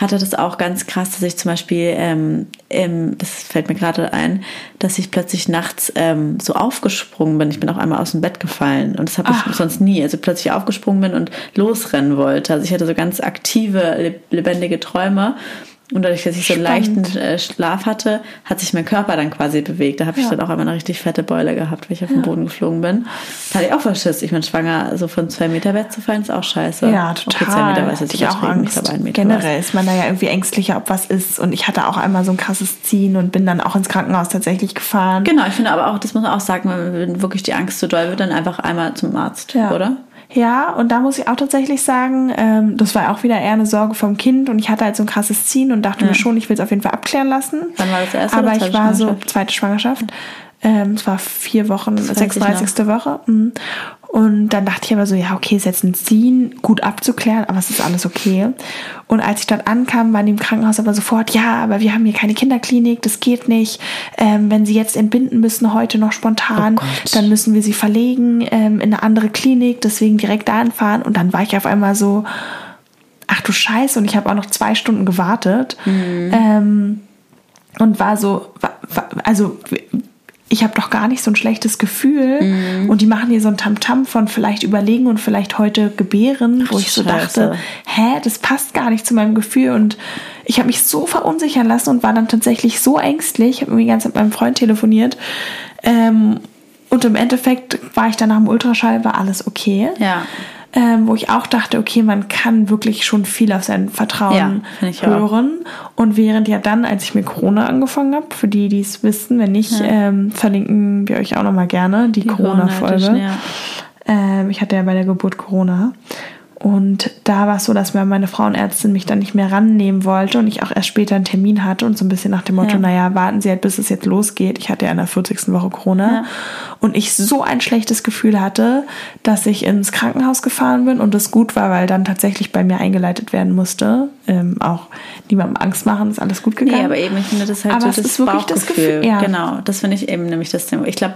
hatte das auch ganz krass, dass ich zum Beispiel, ähm, im, das fällt mir gerade ein, dass ich plötzlich nachts ähm, so aufgesprungen bin. Ich bin auch einmal aus dem Bett gefallen und das habe ich sonst nie. Also plötzlich aufgesprungen bin und losrennen wollte. Also ich hatte so ganz aktive, lebendige Träume. Und dadurch, dass ich so einen leichten äh, Schlaf hatte, hat sich mein Körper dann quasi bewegt. Da habe ich Ja. dann auch einmal eine richtig fette Beule gehabt, weil ich auf den Boden geflogen bin. Da hatte ich auch Verschiss. Ich bin schwanger, so von zwei Meter Bett zu fallen, ist auch scheiße. Ja, total. zwei Meter jetzt ich auch übertrieben. Angst. Ich glaube, Generell ist man da ja irgendwie ängstlicher, ob was ist. Und ich hatte auch einmal so ein krasses Ziehen und bin dann auch ins Krankenhaus tatsächlich gefahren. Genau, ich finde aber auch, das muss man auch sagen, wenn wirklich die Angst zu doll wird, dann einfach einmal zum Arzt, Ja. oder? Ja, und da muss ich auch tatsächlich sagen, ähm, das war auch wieder eher eine Sorge vom Kind und ich hatte halt so ein krasses Ziehen und dachte mir schon, ich will es auf jeden Fall abklären lassen. Wann war das erste Aber ich war so zweite Schwangerschaft. Ähm, es war vier Wochen, weiß ich 36. Woche. mhm. Und dann dachte ich aber so, ja, okay, ist jetzt ein Ziehen, gut abzuklären, aber es ist alles okay. Und als ich dort ankam, waren die im Krankenhaus aber sofort, ja, aber wir haben hier keine Kinderklinik, das geht nicht. Ähm, wenn sie jetzt entbinden müssen, heute noch spontan, Oh dann müssen wir sie verlegen ähm, in eine andere Klinik, deswegen direkt dahin fahren. Und dann war ich auf einmal so, ach du Scheiße, und ich habe auch noch zwei Stunden gewartet. Ähm, und war so, also ich habe doch gar nicht so ein schlechtes Gefühl. Mhm. Und die machen hier so ein Tamtam von vielleicht überlegen und vielleicht heute gebären, wo Ach, ich so Scheiße. dachte, hä, das passt gar nicht zu meinem Gefühl. Und ich habe mich so verunsichern lassen und war dann tatsächlich so ängstlich. Ich habe irgendwie ganz mit meinem Freund telefoniert. Ähm, und im Endeffekt war ich dann nach dem Ultraschall, war alles okay. Ja. Ähm, wo ich auch dachte, okay, man kann wirklich schon viel auf sein Vertrauen Ja, ich auch. hören. Und während ja dann, als ich mit Corona angefangen habe, für die, die es wissen, wenn nicht, ähm, verlinken wir euch auch nochmal gerne die, Corona-Folge. Corona-Edition, ja. Ähm, ich hatte ja bei der Geburt Corona. Und da war es so, dass meine Frauenärztin mich dann nicht mehr rannehmen wollte und ich auch erst später einen Termin hatte und so ein bisschen nach dem Motto, Ja. naja, warten Sie halt, bis es jetzt losgeht. Ich hatte ja in der 40. Woche Corona. Ja. Und ich so ein schlechtes Gefühl hatte, dass ich ins Krankenhaus gefahren bin und das gut war, weil dann tatsächlich bei mir eingeleitet werden musste. Ähm, auch niemandem Angst machen, ist alles gut gegangen. Nee, aber eben, ich finde das halt Aber so es das ist wirklich das. Gefühl, ja. Genau, das finde ich eben nämlich das Thema. Ich glaube,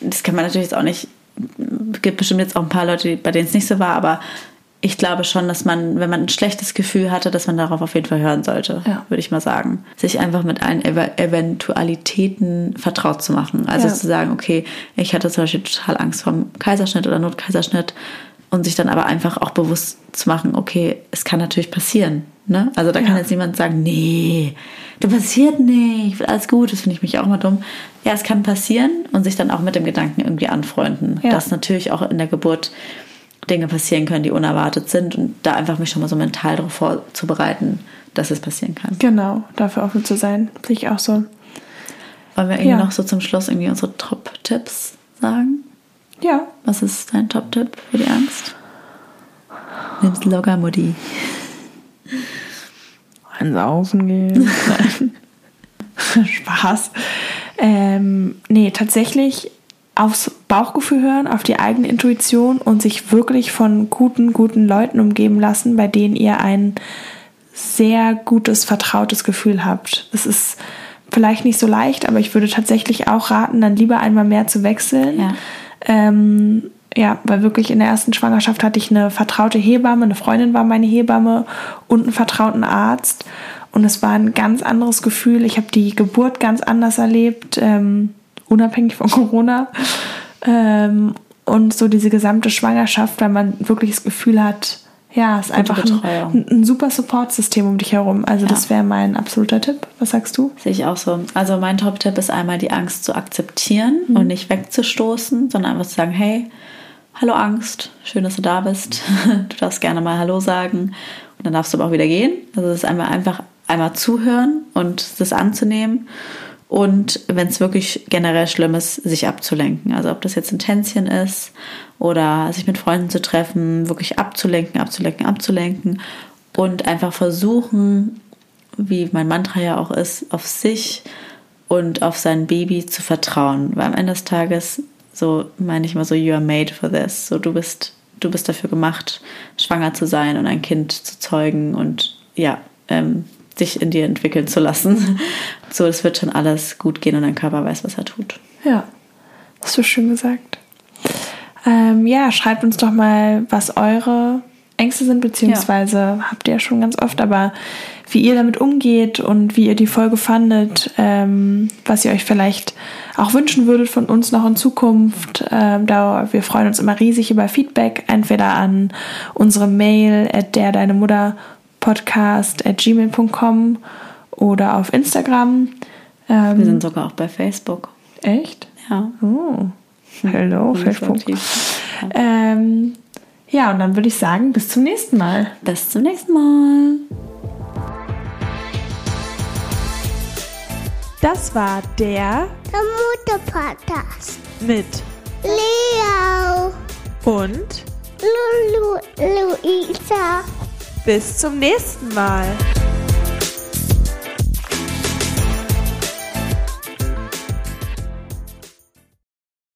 das kann man natürlich jetzt auch nicht, gibt bestimmt jetzt auch ein paar Leute, bei denen es nicht so war, aber ich glaube schon, dass man, wenn man ein schlechtes Gefühl hatte, dass man darauf auf jeden Fall hören sollte, Ja. würde ich mal sagen. Sich einfach mit allen Ev Eventualitäten vertraut zu machen. Also Ja. zu sagen, okay, ich hatte zum Beispiel total Angst vom Kaiserschnitt oder Notkaiserschnitt und sich dann aber einfach auch bewusst zu machen, okay, es kann natürlich passieren. Ne? Also da kann Ja. jetzt niemand sagen, nee, das passiert nicht, alles gut, das finde ich mich auch mal dumm. Ja, es kann passieren und sich dann auch mit dem Gedanken irgendwie anfreunden, Ja. dass natürlich auch in der Geburt Dinge passieren können, die unerwartet sind und da einfach mich schon mal so mental darauf vorzubereiten, dass es passieren kann. Genau, dafür offen zu sein, sehe ich auch so. Wollen wir irgendwie Ja. noch so zum Schluss irgendwie unsere Top-Tipps sagen? Ja, Was ist dein Top-Tipp für die Angst? Nimm's locker, Ans Saufen gehen. <laughs> <laughs> Spaß. Ähm, nee, tatsächlich aufs Bauchgefühl hören, auf die eigene Intuition und sich wirklich von guten, guten Leuten umgeben lassen, bei denen ihr ein sehr gutes, vertrautes Gefühl habt. Das ist vielleicht nicht so leicht, aber ich würde tatsächlich auch raten, dann lieber einmal mehr zu wechseln. Ja. Ähm, ja, weil wirklich in der ersten Schwangerschaft hatte ich eine vertraute Hebamme, eine Freundin war meine Hebamme und einen vertrauten Arzt. Und es war ein ganz anderes Gefühl. Ich habe die Geburt ganz anders erlebt, ähm, unabhängig von Corona. Ähm, und so diese gesamte Schwangerschaft, weil man wirklich das Gefühl hat, ja, es ist einfach ein, ein super Support-System um dich herum. Also Ja. das wäre mein absoluter Tipp. Was sagst du? Sehe ich auch so. Also mein Top-Tipp ist einmal die Angst zu akzeptieren Mhm. und nicht wegzustoßen, sondern einfach zu sagen, hey, hallo Angst, schön, dass du da bist. <laughs> Du darfst gerne mal Hallo sagen und dann darfst du aber auch wieder gehen. Also das ist einmal einfach einmal zuhören und das anzunehmen und wenn es wirklich generell schlimm ist, sich abzulenken. Also ob das jetzt ein Tänzchen ist oder sich mit Freunden zu treffen, wirklich abzulenken, abzulenken, abzulenken und einfach versuchen, wie mein Mantra ja auch ist, auf sich und auf sein Baby zu vertrauen. Weil am Ende des Tages, so meine ich mal so, you are made for this. So du bist, du bist dafür gemacht, schwanger zu sein und ein Kind zu zeugen und ja, ähm, sich in dir entwickeln zu lassen. <laughs> So, es wird schon alles gut gehen und dein Körper weiß, was er tut. Ja, hast du schön gesagt. Ähm, ja, schreibt uns doch mal, was eure Ängste sind, beziehungsweise habt ihr ja schon ganz oft, aber wie ihr damit umgeht und wie ihr die Folge fandet, ähm, was ihr euch vielleicht auch wünschen würdet von uns noch in Zukunft. Ähm, da, wir freuen uns immer riesig über Feedback, entweder an unsere Mail at der deine Mutter podcast.gmail.com oder auf Instagram. Ähm, Wir sind sogar auch bei Facebook. Echt? Ja. Oh. Hello, Facebook. Ähm, ja, und dann würde ich sagen, bis zum nächsten Mal. Bis zum nächsten Mal. Das war der, der Mutter-Podcast mit Leo und Lulu Luisa. Bis zum nächsten Mal.